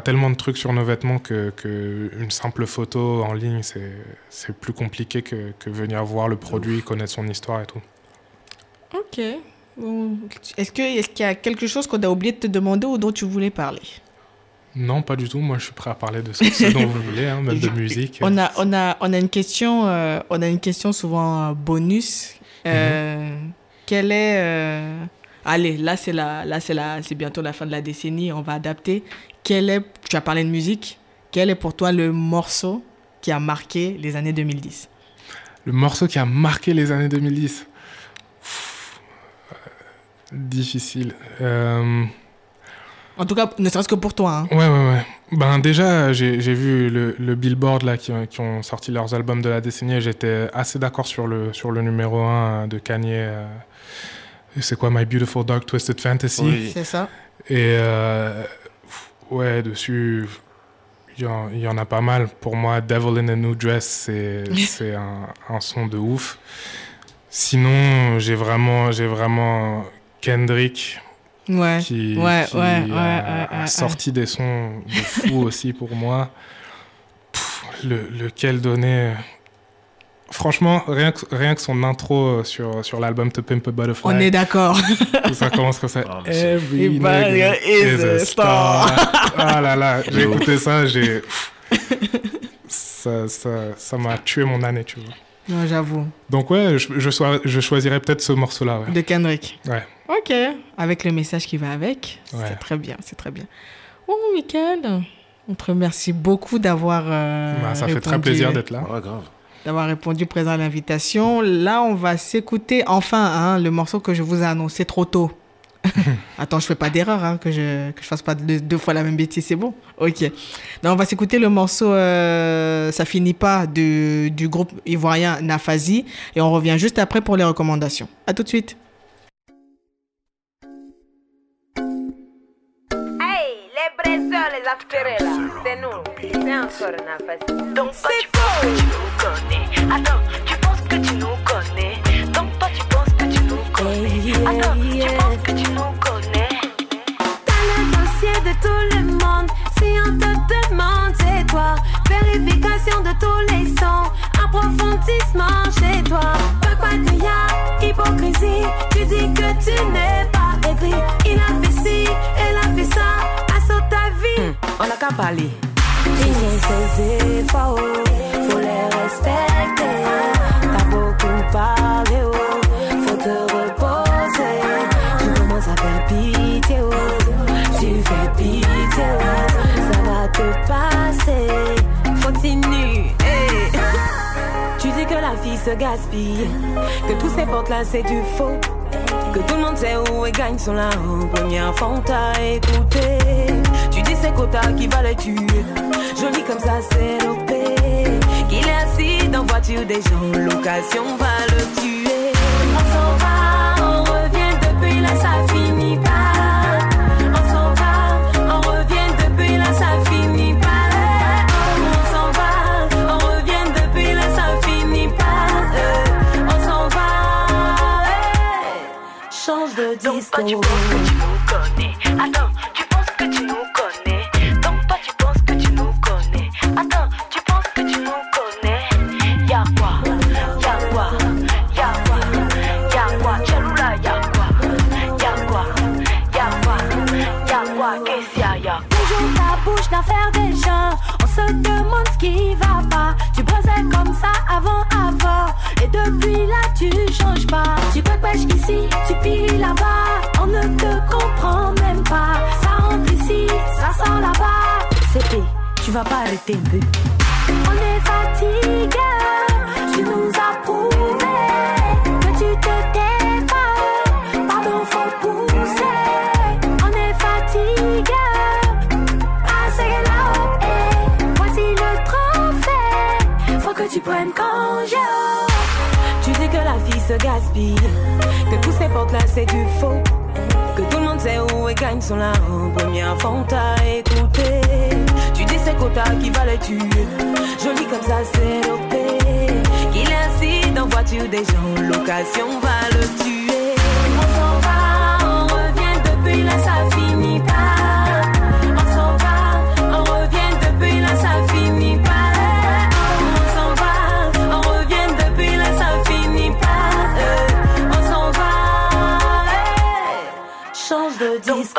tellement de trucs sur nos vêtements que, que une simple photo en ligne, c'est c'est plus compliqué que, que venir voir le produit, connaître son histoire et tout. Ok. Bon. Est-ce que- est-ce qu'il y a quelque chose qu'on a oublié de te demander ou dont tu voulais parler? Non, pas du tout. Moi, je suis prêt à parler de ce, ce dont vous voulez, hein, même de musique. On a, on a, on a une question, euh, on a une question souvent euh, bonus. Euh, Quelle est, euh, allez, là c'est la, là c'est la, c'est bientôt la fin de la décennie, on va adapter. Quel est, tu as parlé de musique. Quel est pour toi le morceau qui a marqué les années 2010 Le morceau qui a marqué les années 2010. Pff, euh, difficile. Euh, En tout cas, ne serait-ce que pour toi. hein. Ouais, ouais, ouais. Ben déjà, j'ai j'ai vu le, le Billboard là, qui, ont- qui ont sorti leurs albums de la décennie et j'étais assez d'accord sur le, sur le numéro 1 de Kanye. euh, c'est quoi My Beautiful Dark Twisted Fantasy? Oui. C'est ça. Et euh, ouais, dessus, il y, y en a pas mal. Pour moi, Devil in a New Dress, c'est c'est un, un son de ouf. Sinon, j'ai vraiment, j'ai vraiment Kendrick Ouais. qui, Ouais, qui ouais, ouais, a, ouais, a ouais, sorti des sons de fou aussi pour moi. Pff, le, lequel donner? Franchement, rien que, rien que son intro euh, sur, sur l'album To Pimp a Butterfly, On est d'accord. ça commence comme ça. Ah, c'est Every nigga is a star. Ah là là, j'ai écouté ça, j'ai... Ça ça ça m'a tué mon année, tu vois. Non, j'avoue. Donc ouais, je, je, choisirais peut-être ce morceau-là, ouais. De Kendrick. Ouais. Ok. Avec le message qui va avec. Ouais. C'est très bien, c'est très bien. Oh, Michael, on te remercie beaucoup d'avoir. euh, Bah, ça fait très plaisir d'être là. Ouais, grave. D'avoir répondu présent à l'invitation. Là, on va s'écouter enfin hein, le morceau que je vous ai annoncé trop tôt. Attends, je fais pas d'erreur, hein, que je que je fasse pas deux, deux fois la même bêtise, c'est bon? Ok. Donc, on va s'écouter le morceau euh, Ça finit pas de, du groupe ivoirien Nafazi et on revient juste après pour les recommandations. À tout de suite. C'est nous. C'est encore une affaire. Donc toi tu penses que tu nous connais. Attends, tu penses que tu nous connais. Donc toi tu penses que tu nous connais. Attends, tu penses que tu nous connais. T'as le dossier de tout le monde. Si on te demande, c'est toi. Vérification de tous les sons. Approfondissement chez toi. Pas quoi de y hypocrisie? Tu dis que tu n'es pas aigri. Il a fait ci, elle a fait ça. Vie. On a qu'à parler. Ils ont ses efforts, faut les respecter. T'as beaucoup parlé, gaspille, que tous ces portes là c'est du faux. Que tout le monde sait où elle gagne son là en première t'as écouté. Tu dis c'est Kota qui va le tuer. Joli comme ça c'est l'opé. Qu'il est assis dans voiture des gens, l'occasion va le tuer. On s'en va, on revient depuis là ça finit pas. Disco. toi tu penses que tu nous connais. Attends, tu penses que tu nous connais? Donc toi tu penses que tu nous connais. Attends, tu penses que tu nous connais? Y'a quoi Y'a quoi Y'a quoi Y'a quoi Chalula, y'a quoi Y'a quoi Y'a quoi Y'a quoi Qu'est-ce qu'il y a Y'a Toujours ta bouche d'affaire des gens. On se demande ce qui va pas. Tu brossais comme ça avant, avant. Et depuis là, tu changes pas. Tu pêche ici, tu pilles là-bas. On ne te comprend même pas. Ça rentre ici, ça sort là-bas. Pire, tu vas pas arrêter un peu. On est fatigué. Tu nous as prouvé que tu te tais pas. Pardon, faut pousser. On est fatigué. Passez là-haut. Voici le trophée. Faut que tu prennes congé. Gaspille. Que tous ces portes là c'est du faux. Que tout le monde sait où elle gagne son là en première fois t'as écouté. Tu dis c'est Kota qui va le tuer. Joli comme ça c'est l'opé. Qu'il assis dans voiture des gens. L'occasion va le tuer. On s'en va, on revient depuis ça finit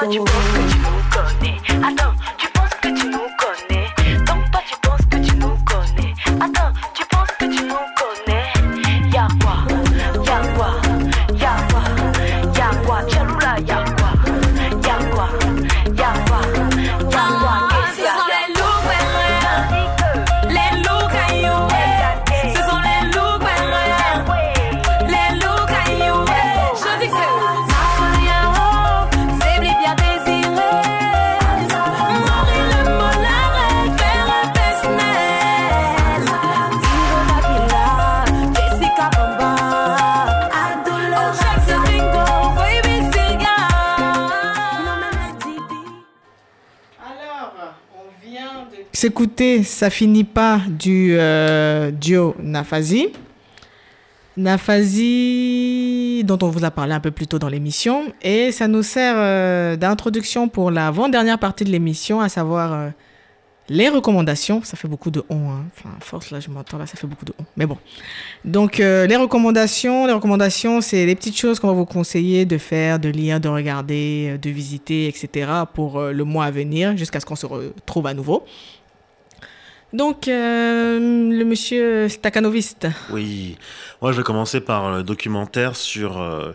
de Donc disco. S'écouter Ça finit pas du euh, duo Nafazi. Nafazi, dont on vous a parlé un peu plus tôt dans l'émission. Et ça nous sert euh, d'introduction pour l'avant-dernière partie de l'émission, à savoir euh, les recommandations. Ça fait beaucoup de on. hein. Enfin, force, là, je m'entends, là, ça fait beaucoup de on. Mais bon. Donc, les recommandations, les recommandations, c'est les petites choses qu'on va vous conseiller de faire, de lire, de regarder, de visiter, etc. pour le mois à venir, jusqu'à ce qu'on se retrouve à nouveau. Donc, euh, le monsieur Stakhanoviste. Oui, moi je vais commencer par le documentaire sur euh,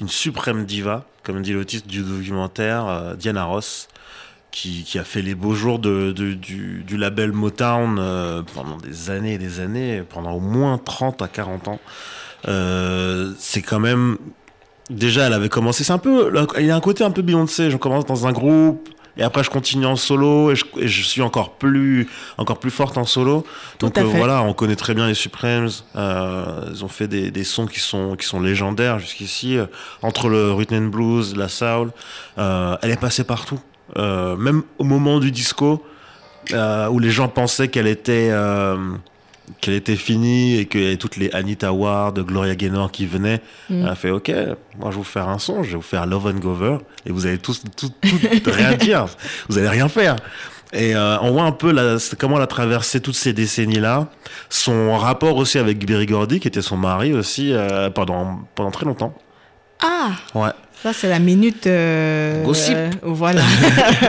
une suprême diva, comme dit le titre du documentaire, euh, Diana Ross, qui, qui a fait les beaux jours du, label Motown pendant des années et des années, pendant au moins 30 à 40 ans. C'est quand même... Déjà, elle avait commencé, c'est un peu... Il y a un côté un peu Beyoncé, je commence dans un groupe... Et après, je continue en solo et je, et je suis encore plus, encore plus forte en solo. Tout Donc euh, voilà, on connaît très bien les Supremes. Euh, ils ont fait des, des sons qui sont, qui sont légendaires jusqu'ici. Euh, entre le rhythm and blues, la soul, euh, elle est passée partout. Euh, même au moment du disco, euh, où les gens pensaient qu'elle était, euh, qu'elle était finie et qu'il y avait toutes les Anita Ward, Gloria Gaynor qui venaient. Mm. Elle a fait OK, moi je vais vous faire un son, je vais vous faire Love and Gover et vous allez tous tout, tout- rien dire, vous allez rien faire. Et euh, on voit un peu la, comment elle a traversé toutes ces décennies-là, son rapport aussi avec Berry Gordy, qui était son mari aussi euh, pendant, pendant très longtemps. Ah, Ouais. Ça c'est la minute. euh, Gossip. euh, voilà.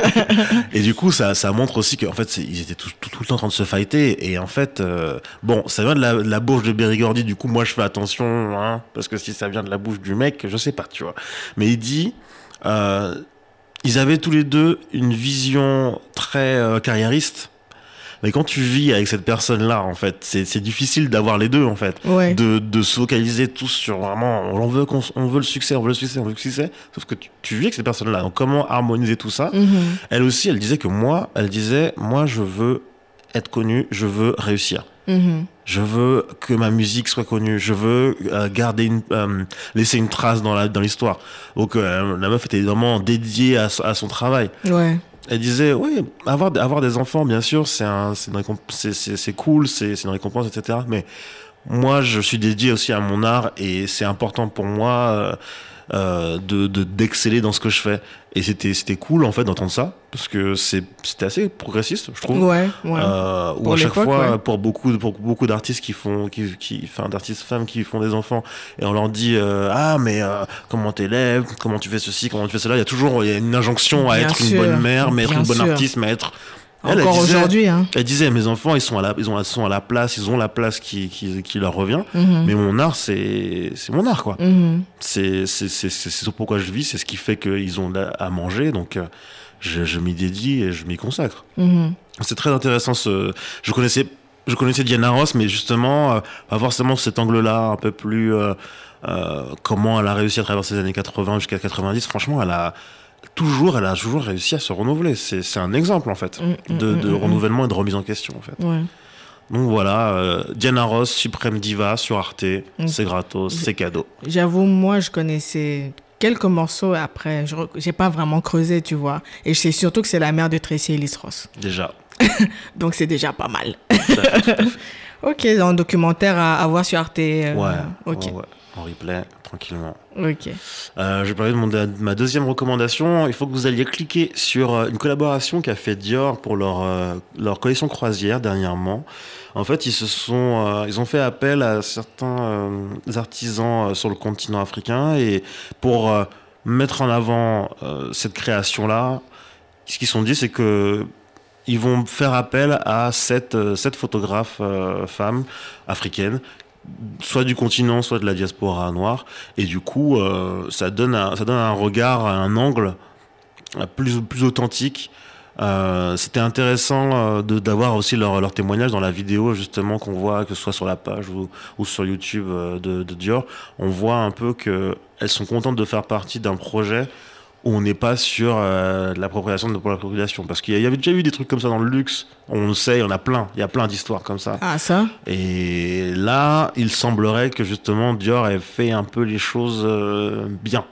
Et du coup, ça, ça montre aussi qu'en fait, ils étaient tout, tout, tout le temps en train de se fighter. Et en fait, euh, bon, ça vient de la, de la bouche de Berry Gordy. Du coup, moi, je fais attention, hein, parce que si ça vient de la bouche du mec, je sais pas, tu vois. Mais il dit, euh, ils avaient tous les deux une vision très carriériste. Mais quand tu vis avec cette personne-là, en fait, c'est difficile d'avoir les deux, en fait. Ouais. De, de se focaliser tous sur vraiment, on veut, qu'on- on veut le succès, on veut le succès, on veut le succès. Sauf que tu, tu vis avec cette personne-là. Donc, comment harmoniser tout ça Mhm. elle aussi, elle disait que moi, elle disait, moi, je veux être connue, je veux réussir. Mhm. Je veux que ma musique soit connue. Je veux euh, garder une, euh, laisser une trace dans la dans l'histoire. Donc euh, la meuf était vraiment dédiée à, à son travail. Ouais. Elle disait, oui, avoir avoir des enfants, bien sûr, c'est un, c'est cool, c'est c'est une récompense, etc. Mais moi, je suis dédié aussi à mon art et c'est important pour moi euh, euh, de de- d'exceller dans ce que je fais. Et c'était c'était cool en fait d'entendre ça parce que c'est c'était assez progressiste, je trouve. Ouais, ouais. Euh, où à chaque fois, ouais. pour beaucoup, pour beaucoup d'artistes qui font, qui, qui, enfin, d'artistes femmes qui font des enfants, et on leur dit, euh, ah, mais euh, comment t'élèves, comment tu fais ceci, comment tu fais cela, il y a toujours il y a une injonction à Bien être une bonne mère, mais être une bonne sûr. artiste, mais être. Elle, Encore aujourd'hui, hein. Elle disait, mes enfants, ils sont à la, ils ont, ils sont à la place, ils ont la place qui, qui, qui leur revient, Mhm. mais mon art, c'est, mon art, quoi. Mhm. C'est, c'est, pourquoi je vis, c'est ce qui fait qu'ils ont à manger, donc euh, je, je m'y dédie et je m'y consacre. Mhm. C'est très intéressant. Ce... Je connaissais, je connaissais Diana Ross, mais justement, euh, pas forcément cet angle-là, un peu plus euh, euh, comment elle a réussi à traverser les années 80 jusqu'à 90. Franchement, elle a toujours, elle a toujours réussi à se renouveler. C'est, un exemple en fait Mm, mm, de, de mm, renouvellement et de remise en question en fait. Ouais. Donc voilà, euh, Diana Ross, Suprême Diva sur Arte, c'est gratos, c'est cadeau. J'avoue, moi, je connaissais quelques morceaux après. Je j'ai pas vraiment creusé, tu vois. Et je sais surtout que c'est la mère de Tracy Ellis Ross. Déjà. Donc, c'est déjà pas mal. Tout à fait, tout à fait. ok, le documentaire à, à voir sur Arte. euh, Ouais, Ok. ouais, ouais. en replay, tranquillement. Ok. Euh, je vais parler de, ma deuxième recommandation. Il faut que vous alliez cliquer sur euh, une collaboration qu'a fait Dior pour leur, euh, leur collection croisière dernièrement. En fait, ils se sont, ils ont fait appel à certains artisans sur le continent africain et pour mettre en avant cette création-là, ce qu'ils se sont dit, c'est que ils vont faire appel à sept, sept photographes euh, femmes africaines soit du continent, soit de la diaspora noire. Et du coup, euh, ça, donne un, ça donne un regard, un angle plus, plus authentique. Euh, C'était intéressant euh, de- d'avoir aussi leur, leur témoignage dans la vidéo, justement, qu'on voit, que ce soit sur la page ou, sur YouTube de, de Dior. On voit un peu qu'elles sont contentes de faire partie d'un projet où on n'est pas sur euh, l'appropriation de l'appropriation. Parce qu'il y avait déjà eu des trucs comme ça dans le luxe. On le sait, il y en a plein. Il y a plein d'histoires comme ça. Ah, ça? Et là, il semblerait que justement Dior ait fait un peu les choses euh, bien.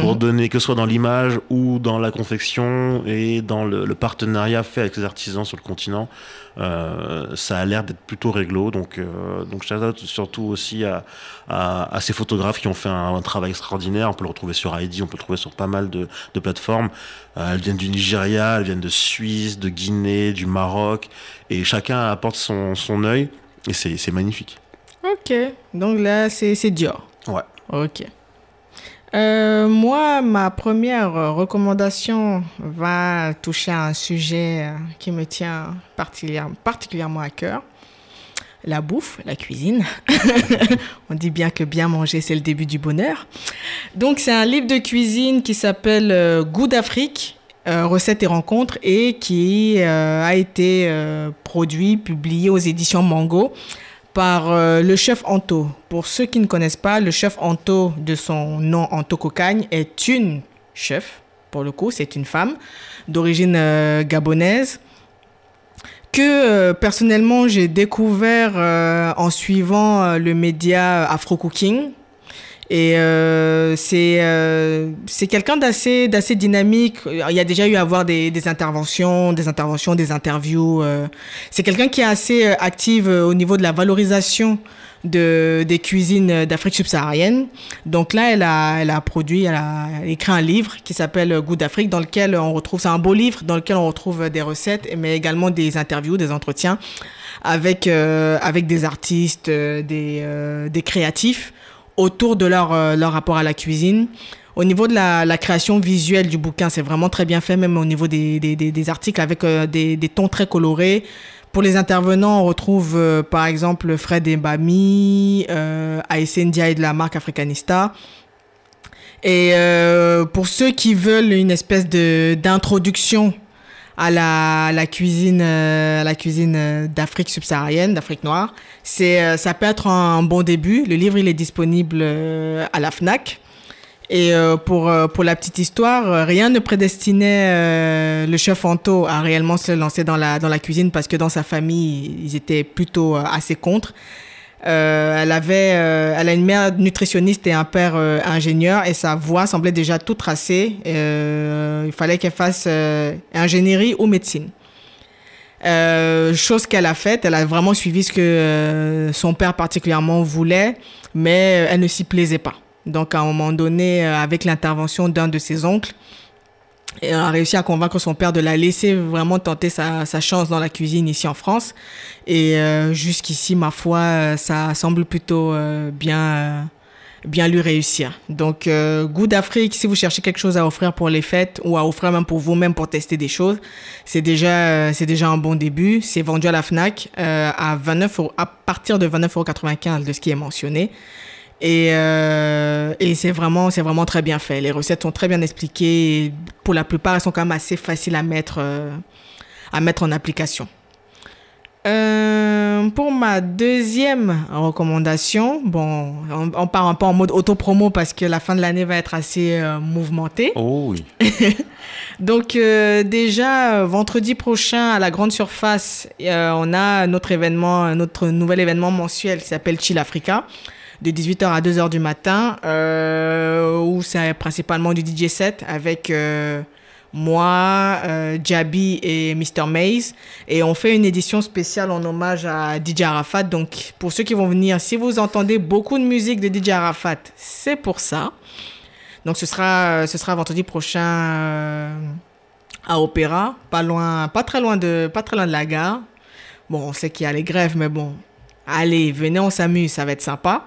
Pour donner, que ce soit dans l'image ou dans la confection et dans le, le partenariat fait avec les artisans sur le continent. Euh, ça a l'air d'être plutôt réglo. Donc, euh, donc shout out surtout aussi à, à, à ces photographes qui ont fait un, un travail extraordinaire. On peut le retrouver sur ID, on peut le trouver sur pas mal de, de plateformes. Euh, elles viennent du Nigeria, elles viennent de Suisse, de Guinée, du Maroc. Et chacun apporte son, son œil. Et c'est magnifique. Ok, donc là, c'est Dior. Ouais. Ok. Euh, moi, ma première recommandation va toucher à un sujet qui me tient particulière- particulièrement à cœur. La bouffe, la cuisine. On dit bien que bien manger, c'est le début du bonheur. Donc, c'est un livre de cuisine qui s'appelle euh, Goût d'Afrique, euh, recettes et rencontres, et qui a été produit, publié aux éditions Mango par euh, le chef Anto. Pour ceux qui ne connaissent pas, le chef Anto, de son nom Anto Cocagne, est une chef, pour le coup, c'est une femme d'origine euh, gabonaise que euh, personnellement j'ai découvert euh, en suivant euh, le média Afro Cooking. Et euh, c'est euh, c'est quelqu'un d'assez d'assez dynamique. Il y a déjà eu à avoir des, des interventions, des interventions, des interviews. euh. C'est quelqu'un qui est assez euh, active euh, au niveau de la valorisation de des cuisines d'Afrique subsaharienne. Donc là, elle a elle a produit, elle a écrit un livre qui s'appelle Goût d'Afrique, dans lequel on retrouve c'est un beau livre dans lequel on retrouve des recettes, mais également des interviews, des entretiens avec avec des artistes, des des créatifs autour de leur, euh, leur rapport à la cuisine. Au niveau de la, la création visuelle du bouquin, c'est vraiment très bien fait, même au niveau des, des, des, articles avec euh, des, tons très colorés. Pour les intervenants, on retrouve euh, par exemple Fred Embami, euh, Ndiaye de la marque Africanista. Et euh, pour ceux qui veulent une espèce d'introduction à la, à la cuisine, euh, la cuisine euh, d'Afrique subsaharienne, d'Afrique noire, c'est euh, ça peut être un bon début. Le livre il est disponible euh, à la Fnac. Et euh, pour euh, pour la petite histoire, euh, rien ne prédestinait euh, le chef Anto à réellement se lancer dans la dans la cuisine parce que dans sa famille ils étaient plutôt euh, assez contre. Euh, elle avait, euh, elle a une mère nutritionniste et un père euh, ingénieur et sa voie semblait déjà tout tracée. Euh, il fallait qu'elle fasse euh, ingénierie ou médecine. Chose qu'elle a faite, elle a vraiment suivi ce que son père particulièrement voulait, mais elle ne s'y plaisait pas. Donc à un moment donné, avec l'intervention d'un de ses oncles, elle a réussi à convaincre son père de la laisser vraiment tenter sa, sa chance dans la cuisine ici en France. Et euh, jusqu'ici, ma foi, euh, ça semble plutôt euh, bien, bien lui réussir. Donc, Goût d'Afrique, si vous cherchez quelque chose à offrir pour les fêtes ou à offrir même pour vous-même pour tester des choses, c'est déjà, c'est déjà un bon début. C'est vendu à la Fnac à 29 euros- à partir de 29,95 de ce qui est mentionné. Et, euh, et c'est vraiment, c'est vraiment très bien fait. Les recettes sont très bien expliquées. Et pour la plupart, elles sont quand même assez faciles à mettre, euh, à mettre en application. Euh, pour ma deuxième recommandation, bon, on, on part un peu en mode auto-promo parce que la fin de l'année va être assez mouvementée. Oh oui. Donc déjà vendredi prochain à la grande surface, on a notre événement, notre nouvel événement mensuel qui s'appelle Chill Africa de 18h à 2h du matin euh, où c'est principalement du DJ set avec euh, moi, euh, Jabi et Mr. Maze. Et on fait une édition spéciale en hommage à DJ Arafat. Donc, pour ceux qui vont venir, si vous entendez beaucoup de musique de DJ Arafat, c'est pour ça. Donc, ce sera, ce sera vendredi prochain à Opéra, pas loin, pas très loin de, pas très loin de la gare. Bon, on sait qu'il y a les grèves, mais bon, allez, venez, on s'amuse, ça va être sympa.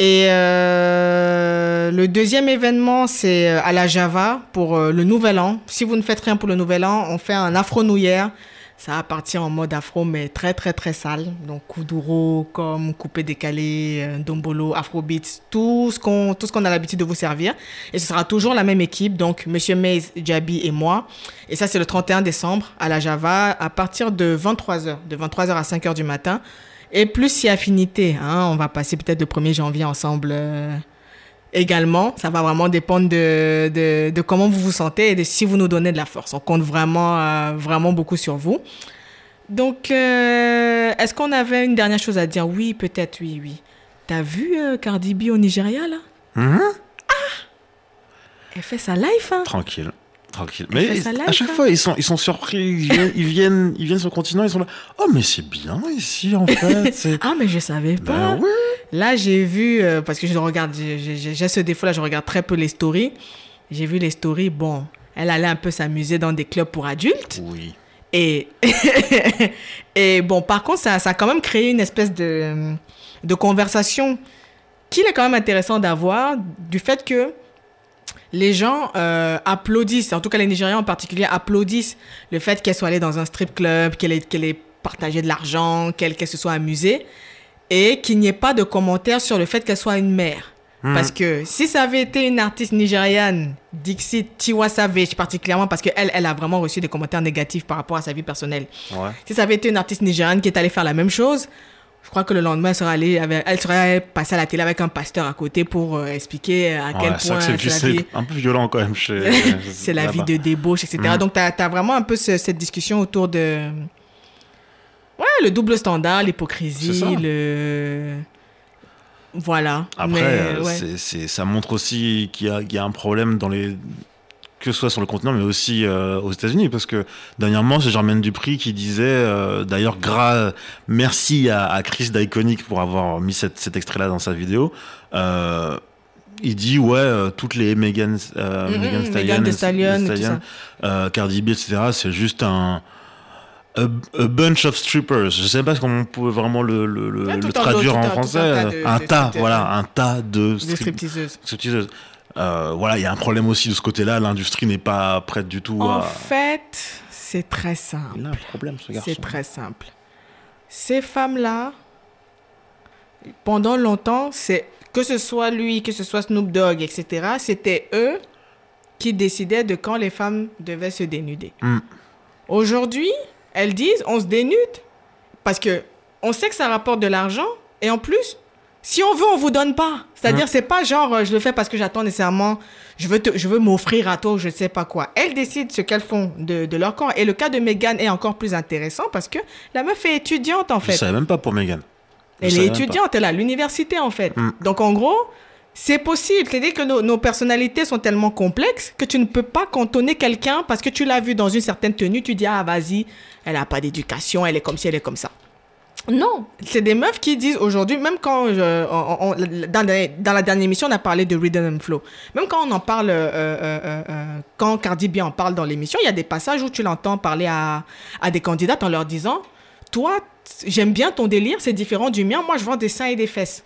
Et euh, le deuxième événement, c'est euh, à la Java pour euh, le Nouvel An. Si vous ne faites rien pour le Nouvel An, on fait un afro New Year. Ça va partir en mode afro, mais très très très sale. Donc kuduro, comme coupé décalé, dombolo, afrobeats, tout ce qu'on qu'on a l'habitude de vous servir. Et ce sera toujours la même équipe, donc Monsieur Maze, Jabi et moi. Et ça c'est le 31 décembre à la Java à partir de 23h, de 23h à 5h du matin. Et plus si affinité, hein, on va passer peut-être le 1er janvier ensemble euh, également. Ça va vraiment dépendre de, de, de comment vous vous sentez et de si vous nous donnez de la force. On compte vraiment, euh, vraiment beaucoup sur vous. Donc, euh, est-ce qu'on avait une dernière chose à dire? Oui, peut-être, oui, oui. T'as vu Cardi B au Nigeria, là? Hein Elle fait sa life, hein. Tranquille. Tranquille. Mais à chaque hein. fois, ils sont, ils sont surpris. Ils viennent, ils, viennent, ils viennent sur le continent, ils sont là. Oh, mais c'est bien ici, en fait. Ah, mais je savais pas. Ben oui. Là, j'ai vu, euh, parce que je regarde, j'ai ce défaut-là, je regarde très peu les stories. J'ai vu les stories, bon, elle allait un peu s'amuser dans des clubs pour adultes. Oui. Et, et bon, par contre, ça, ça a quand même créé une espèce de, de conversation qu'il est quand même intéressant d'avoir, du fait que les gens euh, applaudissent, en tout cas les Nigérians en particulier, applaudissent le fait qu'elle soit allée dans un strip club, qu'elle ait, ait partagé de l'argent, qu'elle se soit amusée, et qu'il n'y ait pas de commentaires sur le fait qu'elle soit une mère. Parce que si ça avait été une artiste nigériane, Dixit Tiwa Savage particulièrement, parce qu'elle, elle a vraiment reçu des commentaires négatifs par rapport à sa vie personnelle. Ouais. Si ça avait été une artiste nigériane qui est allée faire la même chose, je crois que le lendemain, elle serait, allée, avec- elle serait passée à la télé avec un pasteur à côté pour euh, expliquer à quel Ouais, point c'est un peu violent quand même chez. c'est la vie de débauche, etc. Mhm. Donc, tu as, vraiment un peu ce- cette discussion autour de... Ouais, le double standard, l'hypocrisie, le... Voilà. Après, Mais, euh, ça montre aussi qu'il y, a- qu'il y a un problème dans les que ce soit sur le continent, mais aussi euh, aux États-Unis, parce que dernièrement, c'est Germaine Dupri qui disait, euh, d'ailleurs, gras, merci à, à Chris d'Iconic pour avoir mis cette- cet extrait-là dans sa vidéo. Euh, il dit ouais, euh, toutes les Megan, euh, Megan Megan Stallion, Stallion euh, Cardi B, etc. C'est juste un a, a bunch of strippers. Je sais pas comment on peut vraiment le, traduire en français. de- un de tas, voilà, un tas de strip- stripteaseuses. stripteaseuses. Euh, voilà, il y a un problème aussi de ce côté-là. L'industrie n'est pas prête du tout En à. fait, c'est très simple. Il a un problème, ce garçon. C'est très simple. Ces femmes-là, pendant longtemps, c'est que ce soit lui, que ce soit Snoop Dogg, etc., c'était eux qui décidaient de quand les femmes devaient se dénuder. Mm. Aujourd'hui, elles disent on se dénude parce que on sait que ça rapporte de l'argent et en plus, si on veut, on vous donne pas. C'est-à-dire, Mm. c'est pas genre euh, je le fais parce que j'attends nécessairement, je veux, te- je veux m'offrir à toi ou je sais pas quoi. Elles décident ce qu'elles font de, de leur corps. Et le cas de Meghan est encore plus intéressant parce que la meuf est étudiante en Je fait. savais même pas pour Megan. Je Elle est pas. étudiante, elle est à l'université en fait. Mm. Donc en gros, c'est possible. C'est-à-dire que nos, nos personnalités sont tellement complexes que tu ne peux pas cantonner quelqu'un parce que tu l'as vu dans une certaine tenue, tu dis ah vas-y, elle n'a pas d'éducation, elle est comme ci, elle est comme ça. Non, c'est des meufs qui disent aujourd'hui, même quand je- on- on- dans, la, dans la dernière émission, on a parlé de Rhythm and Flow. Même quand on en parle, euh, euh, euh, quand Cardi B en parle dans l'émission, il y a des passages où tu l'entends parler à, à des candidates en leur disant Toi, j'aime bien ton délire, c'est différent du mien, moi je vends des seins et des fesses.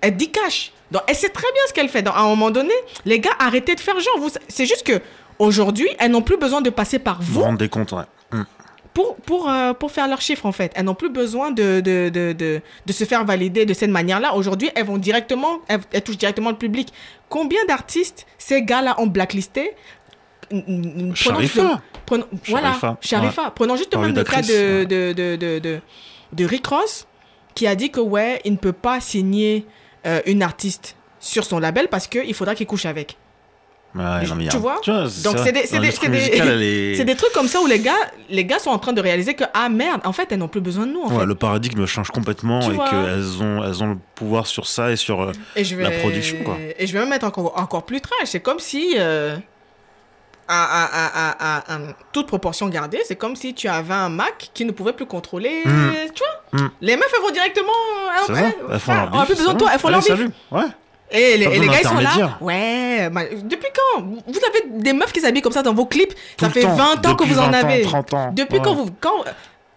Elle dit cash. Donc, elle sait très bien ce qu'elle fait. Donc, à un moment donné, les gars, arrêtez de faire genre. Vous, c'est juste que aujourd'hui, elles n'ont plus besoin de passer par Vous vous vous rendez compte, ouais. Mm. Pour, pour, euh, pour faire leurs chiffres, en fait. Elles n'ont plus besoin de, de, de, de, de se faire valider de cette manière-là. Aujourd'hui, elles vont directement, elles, elles touchent directement le public. Combien d'artistes ces gars-là ont blacklisté? N- prenons Sharifa. Voilà, Sharifa, Sharifa. Prenons juste même le cas de, de, de, de, de Rick Ross, qui a dit que, ouais, il ne peut pas signer euh, une artiste sur son label parce qu'il faudra qu'il couche avec. Ouais, non, mais Tu vois Donc, c'est des, c'est des, des- des trucs comme ça où les gars, les gars sont en train de réaliser que, ah merde, en fait, elles n'ont plus besoin de nous. En Ouais, fait. le paradigme change complètement Tu et qu'elles ont, elles ont le pouvoir sur ça et sur euh, Et je vais, la production, quoi. Et je vais même être encore, encore plus trash. C'est comme si, euh, à, à, à, à, toute proportion gardée, c'est comme si tu avais un Mac qui ne pouvait plus contrôler. Mm. Tu vois Mm. Les meufs, elles vont directement. elles- ça, elles- elles font enfin, leur on n'a plus besoin de toi, elles font Allez, leur bif. Ouais. Et les, Pas et les besoin gars, ils sont là. Ouais. bah, depuis quand? Vous avez des meufs qui s'habillent comme ça dans vos clips? Tout ça fait temps. 20 ans que vous en 20 ans, avez. 30 ans. Depuis Ouais. quand vous. Quand,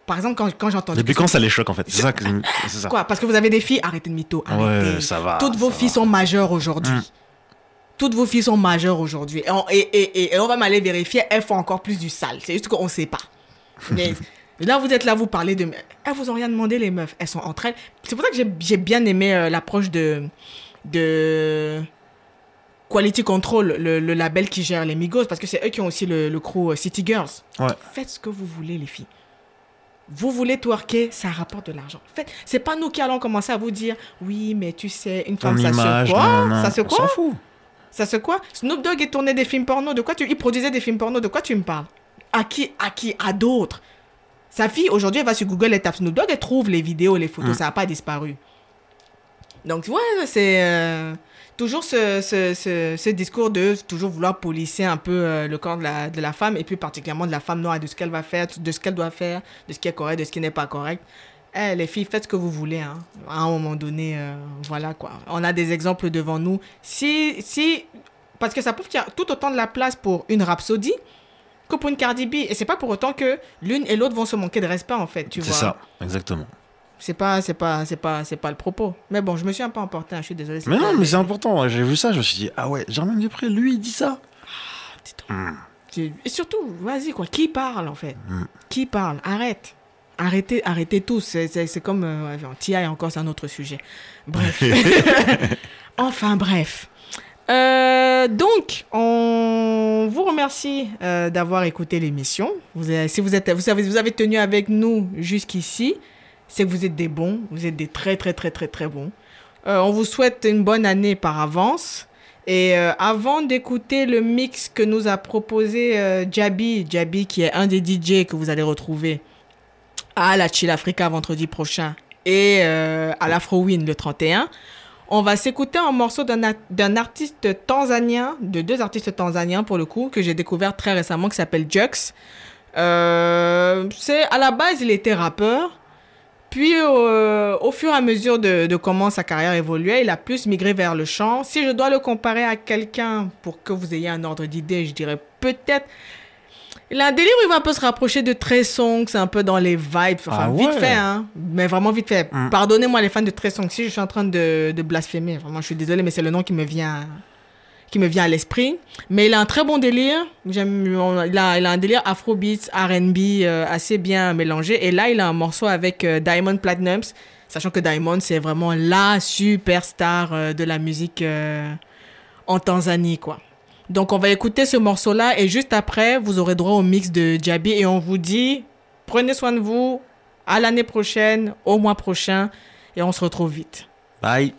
par exemple, quand, quand j'ai entendu. Depuis quand ça les choque en fait? C'est ça que ça. Quoi? Parce que vous avez des filles Arrêtez de mytho. Arrêtez. Ouais, ça va. Toutes vos filles va. sont majeures aujourd'hui. Mm. Toutes vos filles sont majeures aujourd'hui. Et on, et, et, on va m'aller vérifier, elles font encore plus du sale. C'est juste qu'on ne sait pas. Mais là, vous êtes là, vous parlez de... Elles vous ont rien demandé, les meufs. Elles sont entre elles. C'est pour ça que j'ai- j'ai bien aimé euh, l'approche de... de... Quality Control, le, le label qui gère les Migos, parce que c'est eux qui ont aussi le, le crew euh, City Girls. Ouais. Faites ce que vous voulez, les filles. Vous voulez twerker, ça rapporte de l'argent. Faites, c'est pas nous qui allons commencer à vous dire, oui, mais tu sais, une Ton femme, ça image, se quoi. Ça se quoi? fout. Ça se quoi? Snoop Dogg, il tournait des films porno. De quoi tu... Il produisait des films porno. De quoi tu me parles? À qui À qui À d'autres? Sa fille, aujourd'hui, elle va sur Google, elle tape Snoop Dogg, elle trouve les vidéos, les photos. Mm. Ça n'a pas disparu. Donc, ouais, c'est... euh, toujours ce, ce, ce, ce discours de toujours vouloir policer un peu euh, le corps de la, de la femme et puis particulièrement de la femme noire, de ce qu'elle va faire, de ce qu'elle doit faire, de ce qui est correct, de ce qui n'est pas correct. Eh, les filles, faites ce que vous voulez. Hein. À un moment donné, euh, voilà quoi. On a des exemples devant nous. Si, si, parce que ça peut faire tout autant de la place pour une Rhapsody que pour une Cardi B. Et c'est pas pour autant que l'une et l'autre vont se manquer de respect en fait. Tu C'est ça, exactement. C'est pas, c'est pas, c'est pas, c'est pas le propos. Mais bon, je me suis un peu emporté. hein, Je suis désolée. Mais non, mais c'est important. J'ai vu ça, je me suis dit, ah ouais, Germaine Dupré, lui, il dit ça. J'ai- Et surtout, vas-y quoi. Qui parle en fait? Mm. Qui parle? Arrête. Arrêtez, arrêtez tous. C'est, comme euh, TI encore, c'est un autre sujet. Bref. enfin bref. Euh, donc, on vous remercie euh, d'avoir écouté l'émission. Vous si vous êtes, vous avez, vous avez tenu avec nous jusqu'ici, c'est que vous êtes des bons. Vous êtes des très très très très très bons. Euh, on vous souhaite une bonne année par avance. Et euh, avant d'écouter le mix que nous a proposé euh, Jabi, Jabi qui est un des DJ que vous allez retrouver à la Chill Africa vendredi prochain et euh, à l'Afrowin le 31, on va s'écouter un morceau d'un artiste tanzanien, de deux artistes tanzaniens pour le coup, que j'ai découvert très récemment, qui s'appelle Jux. C'est à la base, il était rappeur. Puis, euh, au fur et à mesure de, de comment sa carrière évoluait, il a plus migré vers le chant. Si je dois le comparer à quelqu'un pour que vous ayez un ordre d'idée, je dirais peut-être. Il a un délire où il va un peu se rapprocher de Trey Songz, c'est un peu dans les vibes. Enfin, Ah vite fait, hein. Mais vraiment vite fait. Mm. Pardonnez-moi les fans de Trey Songz si je suis en train de, de blasphémer. Vraiment, je suis désolée, mais c'est le nom qui me vient qui me vient à l'esprit. Mais il a un très bon délire. J'aime, il, a, il a un délire afrobeats, R&B euh, assez bien mélangé. Et là, il a un morceau avec euh, Diamond Platnumz, sachant que Diamond, c'est vraiment la superstar euh, de la musique euh, en Tanzanie, quoi. Donc, on va écouter ce morceau-là et juste après, vous aurez droit au mix de Jabi et on vous dit, prenez soin de vous, à l'année prochaine, au mois prochain et on se retrouve vite. Bye.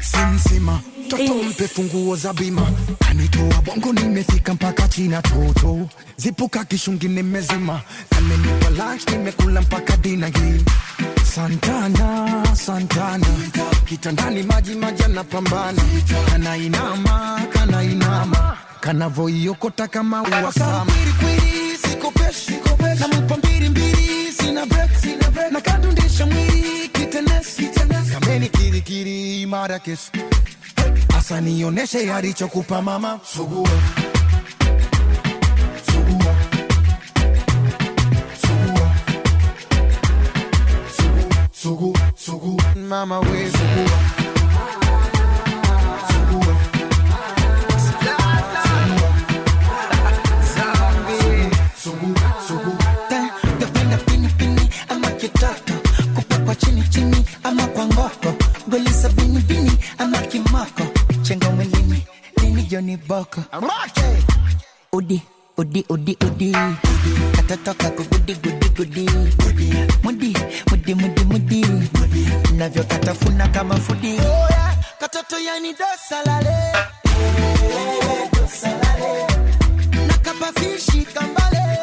Simsima, toto mpe funguo za bima, kanitoa bongo nimefika mpaka China toto, zipuka kishungi nimezima, kamenipa lunch nimekula mpaka dina hii. Santana, Santana, kitandani maji maji anapambana, kanainama, kanainama, kanavoiokota kama uwasama. Kwiri, sikopeshi, mbili, sina break, na kandundisha mwili kameni kirikiri imara kesi asa nioneshe alichokupa mama sugua Sugua. Sugua. Sugu, sugu, sugu. mama we Sugua. Morocco. Chengo mwilini, nilioni boko. Udi, udi, udi, udi. Katoto kako gudi, gudi. Mudi, mudi, mudi, mudi. Navyo katafuna kama fudi. Katoto yani dosalale. Dosalale. Nakapafishi kambale.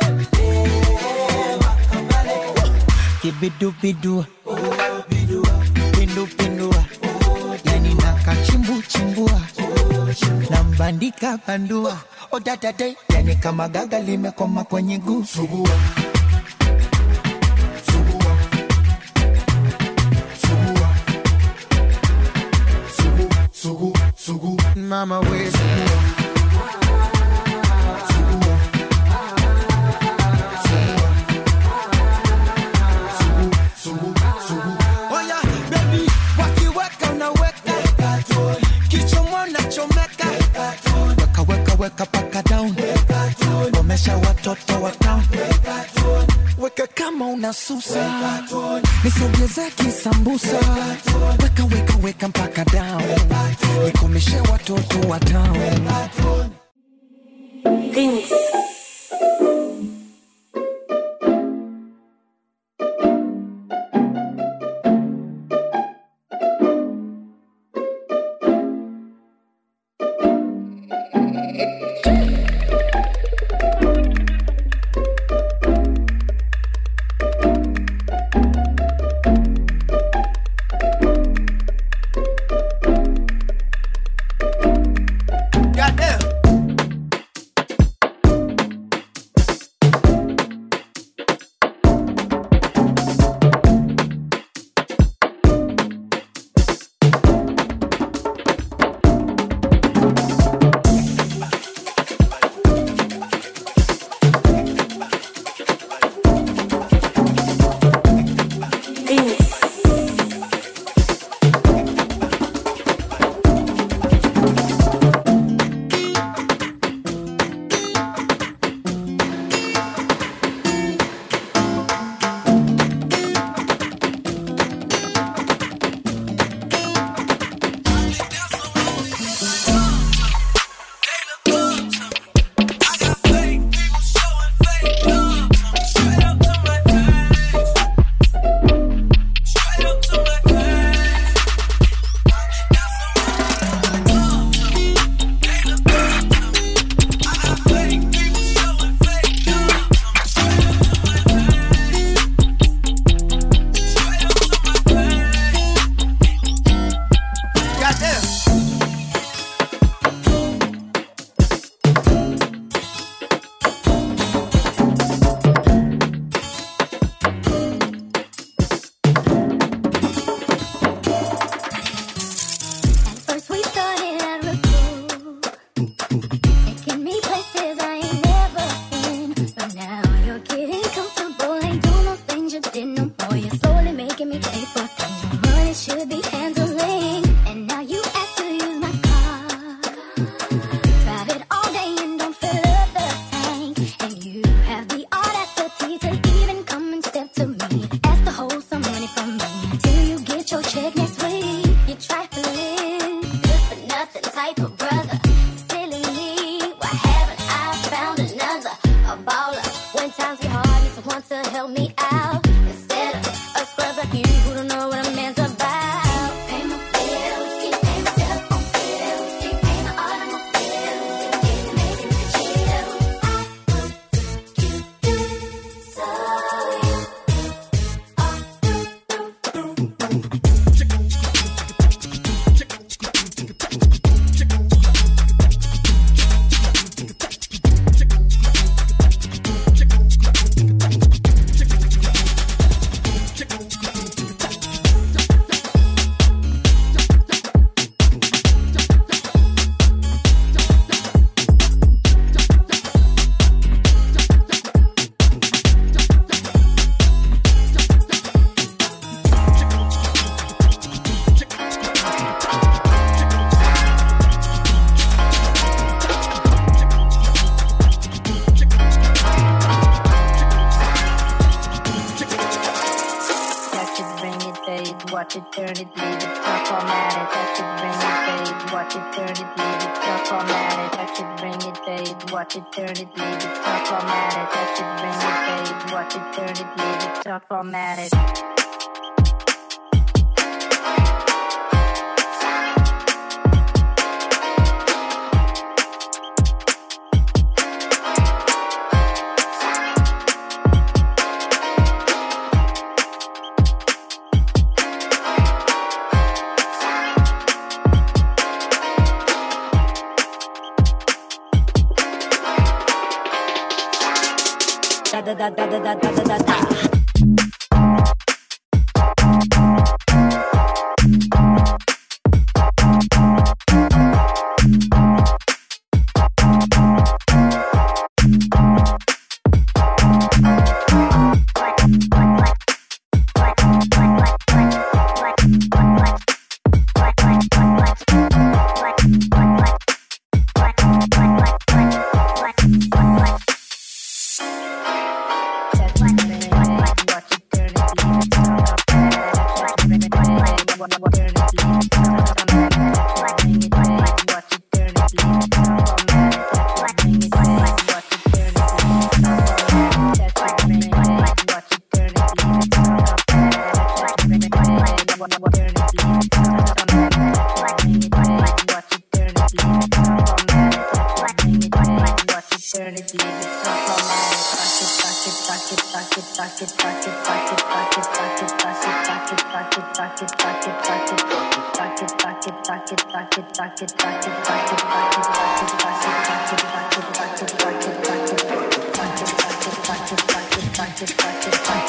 Kibidu bidu. Oh. Chimbua nambandika bandua. Odadade yani kama gaga limekoma kwenye guu. Sugua. Sugua. Sugua. Sugu, sugu, sugu. mama we weka paka down. Komesha watoto wa town. Weka kama unasusa nisogeza kisambusa. Weka weka weka mpaka down. Nikomeshe watoto wa town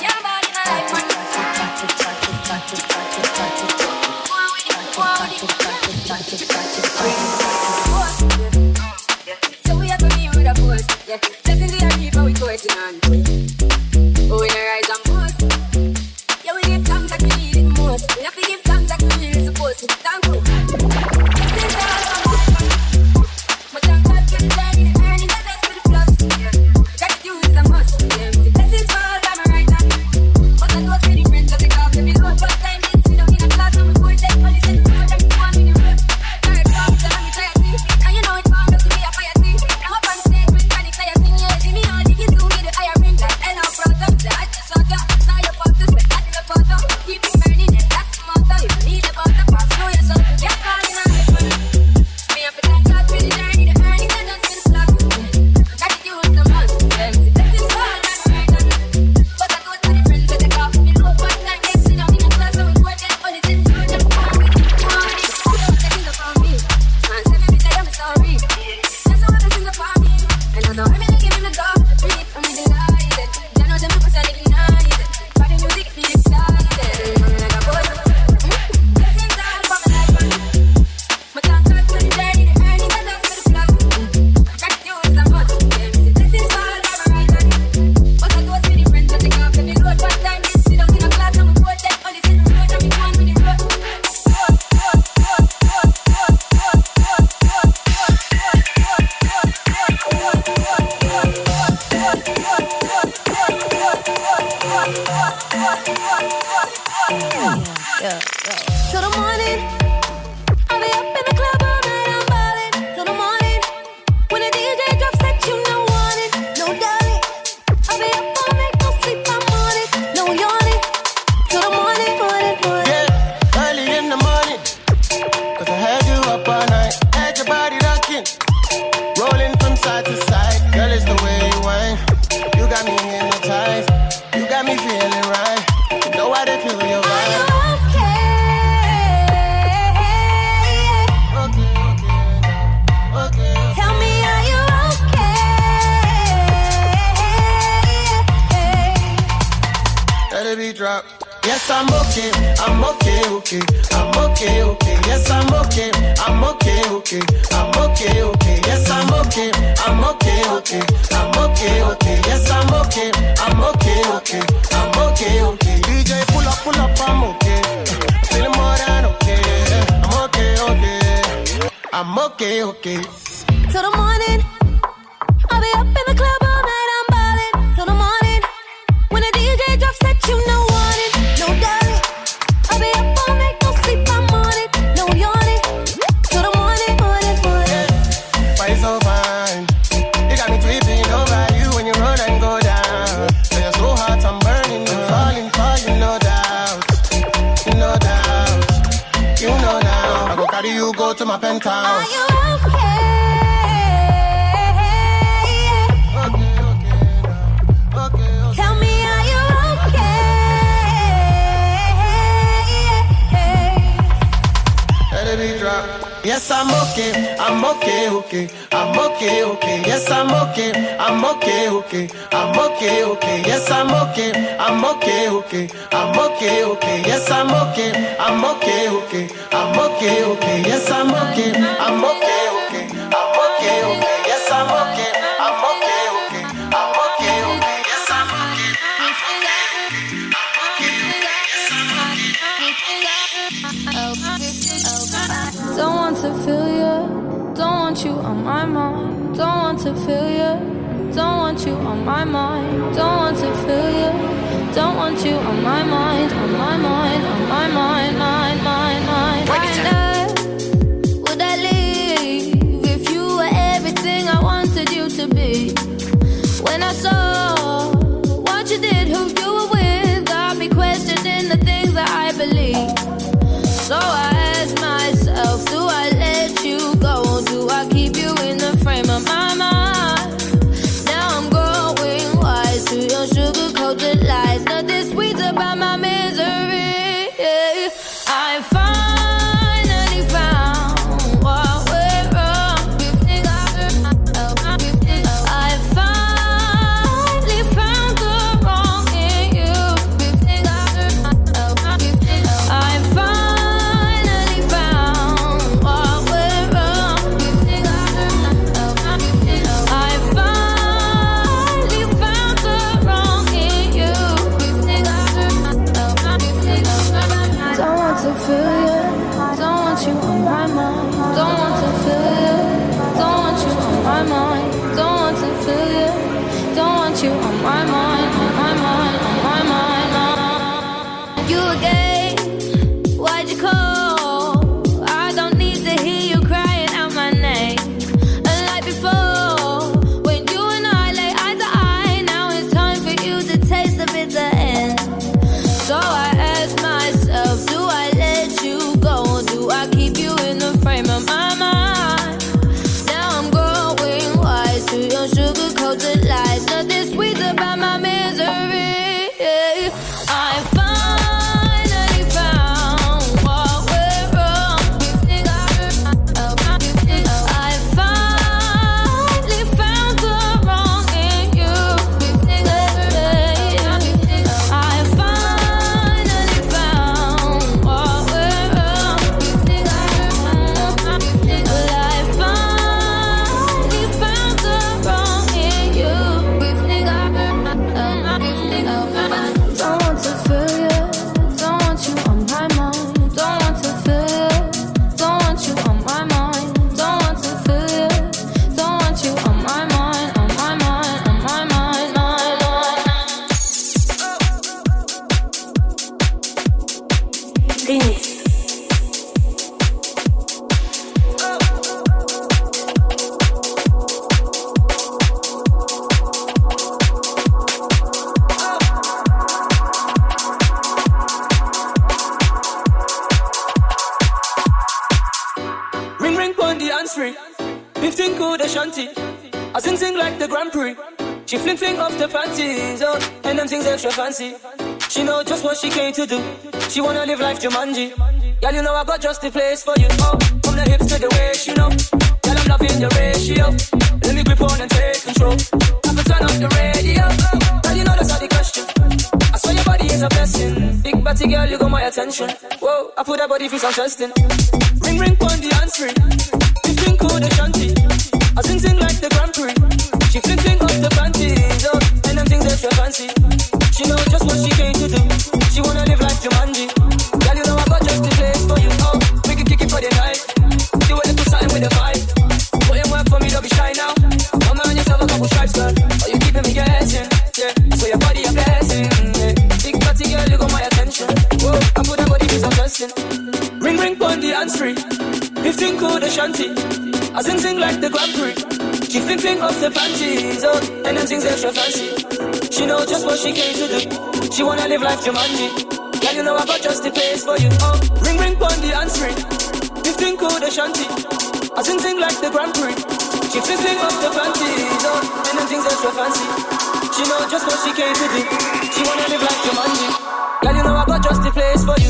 Your body, Yes, I'm okay. I'm okay, okay. I'm okay, okay. Yes, I'm okay. I'm okay, okay. I'm okay, okay. Yes, I'm okay. I'm okay, okay. I'm okay, okay. Yes, I'm okay. I'm okay, okay. I'm okay, okay. Yes, I'm okay. I'm okay. to. Um, thing to do. She wanna live life Jumanji. Girl, you know I got just the place for you. Oh, from the hips to the waist, you know. Girl, I'm loving the ratio. Let me grip on and take control. I can turn off the radio. Oh, you know that's not the question. I swear your body is a blessing. Big body girl, you got my attention. Whoa, I put that body for some testing. Ring, ring, on the answering. This thing called a shanty. I sing, sing like the Grand Prix. She fling, fling off the panties. Oh, and them things that you fancy. She know just what she came Ring ring on the hands free. 15 code shanty. I sing sing like the Grand Prix. She fling off the panties, oh, and them things extra fancy. She know just what she came to do. She wanna live life Jumanji. Girl, you know I got just the place for you. Oh, ring ring on the free. 15 code shanty. I sing sing like the Grand Prix. She fling off the panties, oh, and them things extra fancy. She know just what she came to do. She wanna live like Jumanji. Girl, you know I got just the place for you.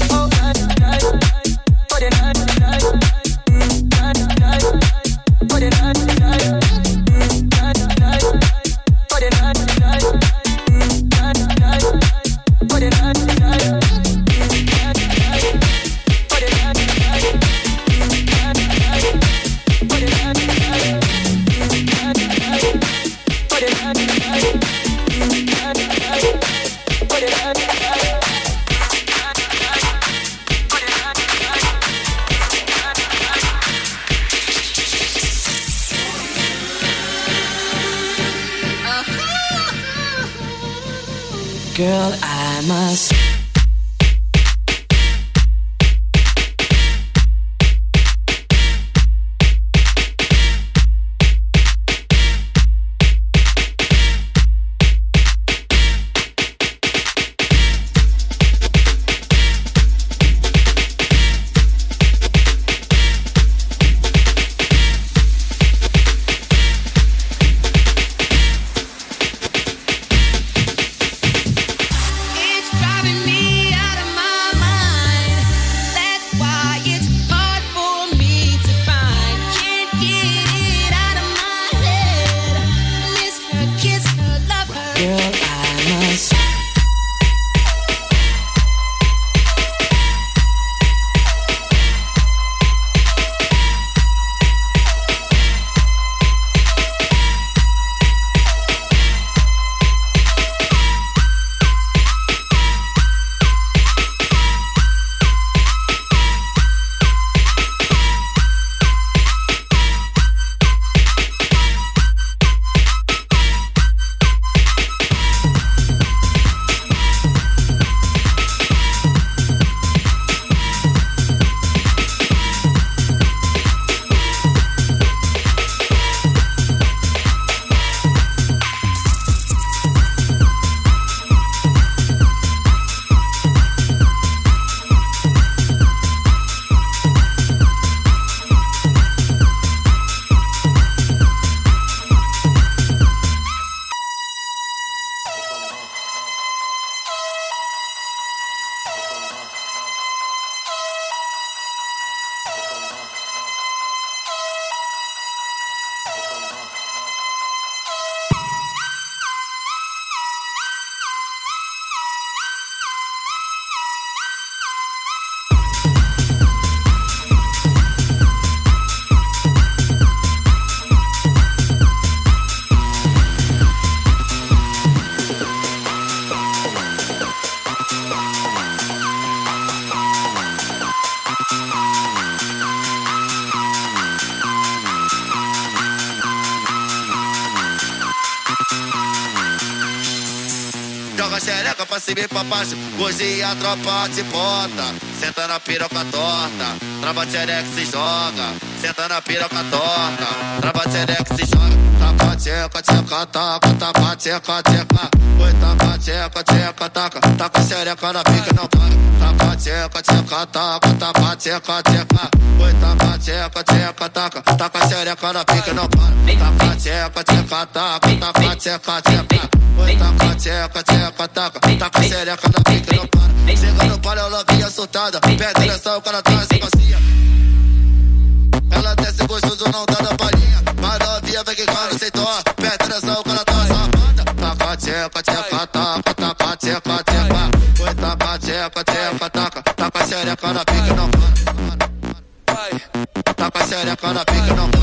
Cima e pra baixo. Hoje a tropa te bota. Senta na piroca torta. Trava xereca se joga. Senta na piroca torta. Trava xereca se joga. Taca, tcheca, tcheca, taca. Taca, tcheca, tcheca. Oi, taca, tcheca, tcheca, taca. Taca xereca na pica, não para. Taca, tcheca, tcheca, taca. Taca, tcheca, tcheca. Oi, taca, tcheca, tcheca, taca. Taca xereca na pica, não para. Taca, tcheca, tcheca, taca. Taca, tcheca, tcheca. Taca, tcheca, tcheca, taca. Taca xereca na pica, não para. Chega no palio, ela vinha soltada. Pede atenção, o cara traz macia. Ela desce gostoso, não dá da palhinha. Mas novinha vem que quando aceitou. Pede atenção, o cara tá safada. Taca, tcheca, tcheca, taca, taca, tcheca, tcheca. Oi, taca, tcheca, tcheca, taca, taca xereca na pique, não para. Taca xereca na pique, não para.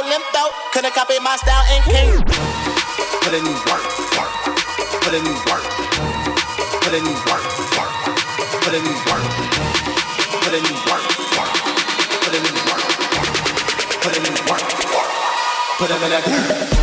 so limped out. Couldn't copy my style and king. Put in work, work. Put in work. Put in work, work. Put in work. Put in work, work. Put in work, Put in work. Put in work, Put in work. Put in work.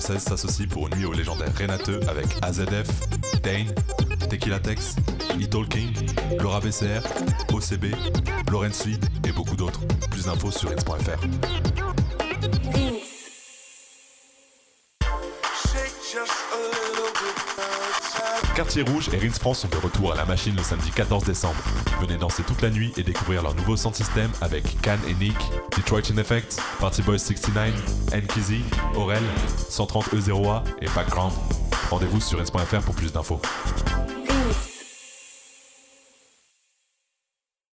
s'associe pour une nuit au légendaire Renateux avec AZF, Dane, Tequila Tex, Little King, Laura BCR, OCB, Lauren Sweet et beaucoup d'autres. Plus d'infos sur X.fr. Quartier Rouge et Rins France sont de retour à la machine le samedi 14 décembre. Venez danser toute la nuit et découvrir leur nouveau sound system avec Can et Nick, Troy Chin Effect, Party Boys 69, NKZ, Aurel, 130E0A e et Background. Rendez-vous sur s.fr pour plus d'infos.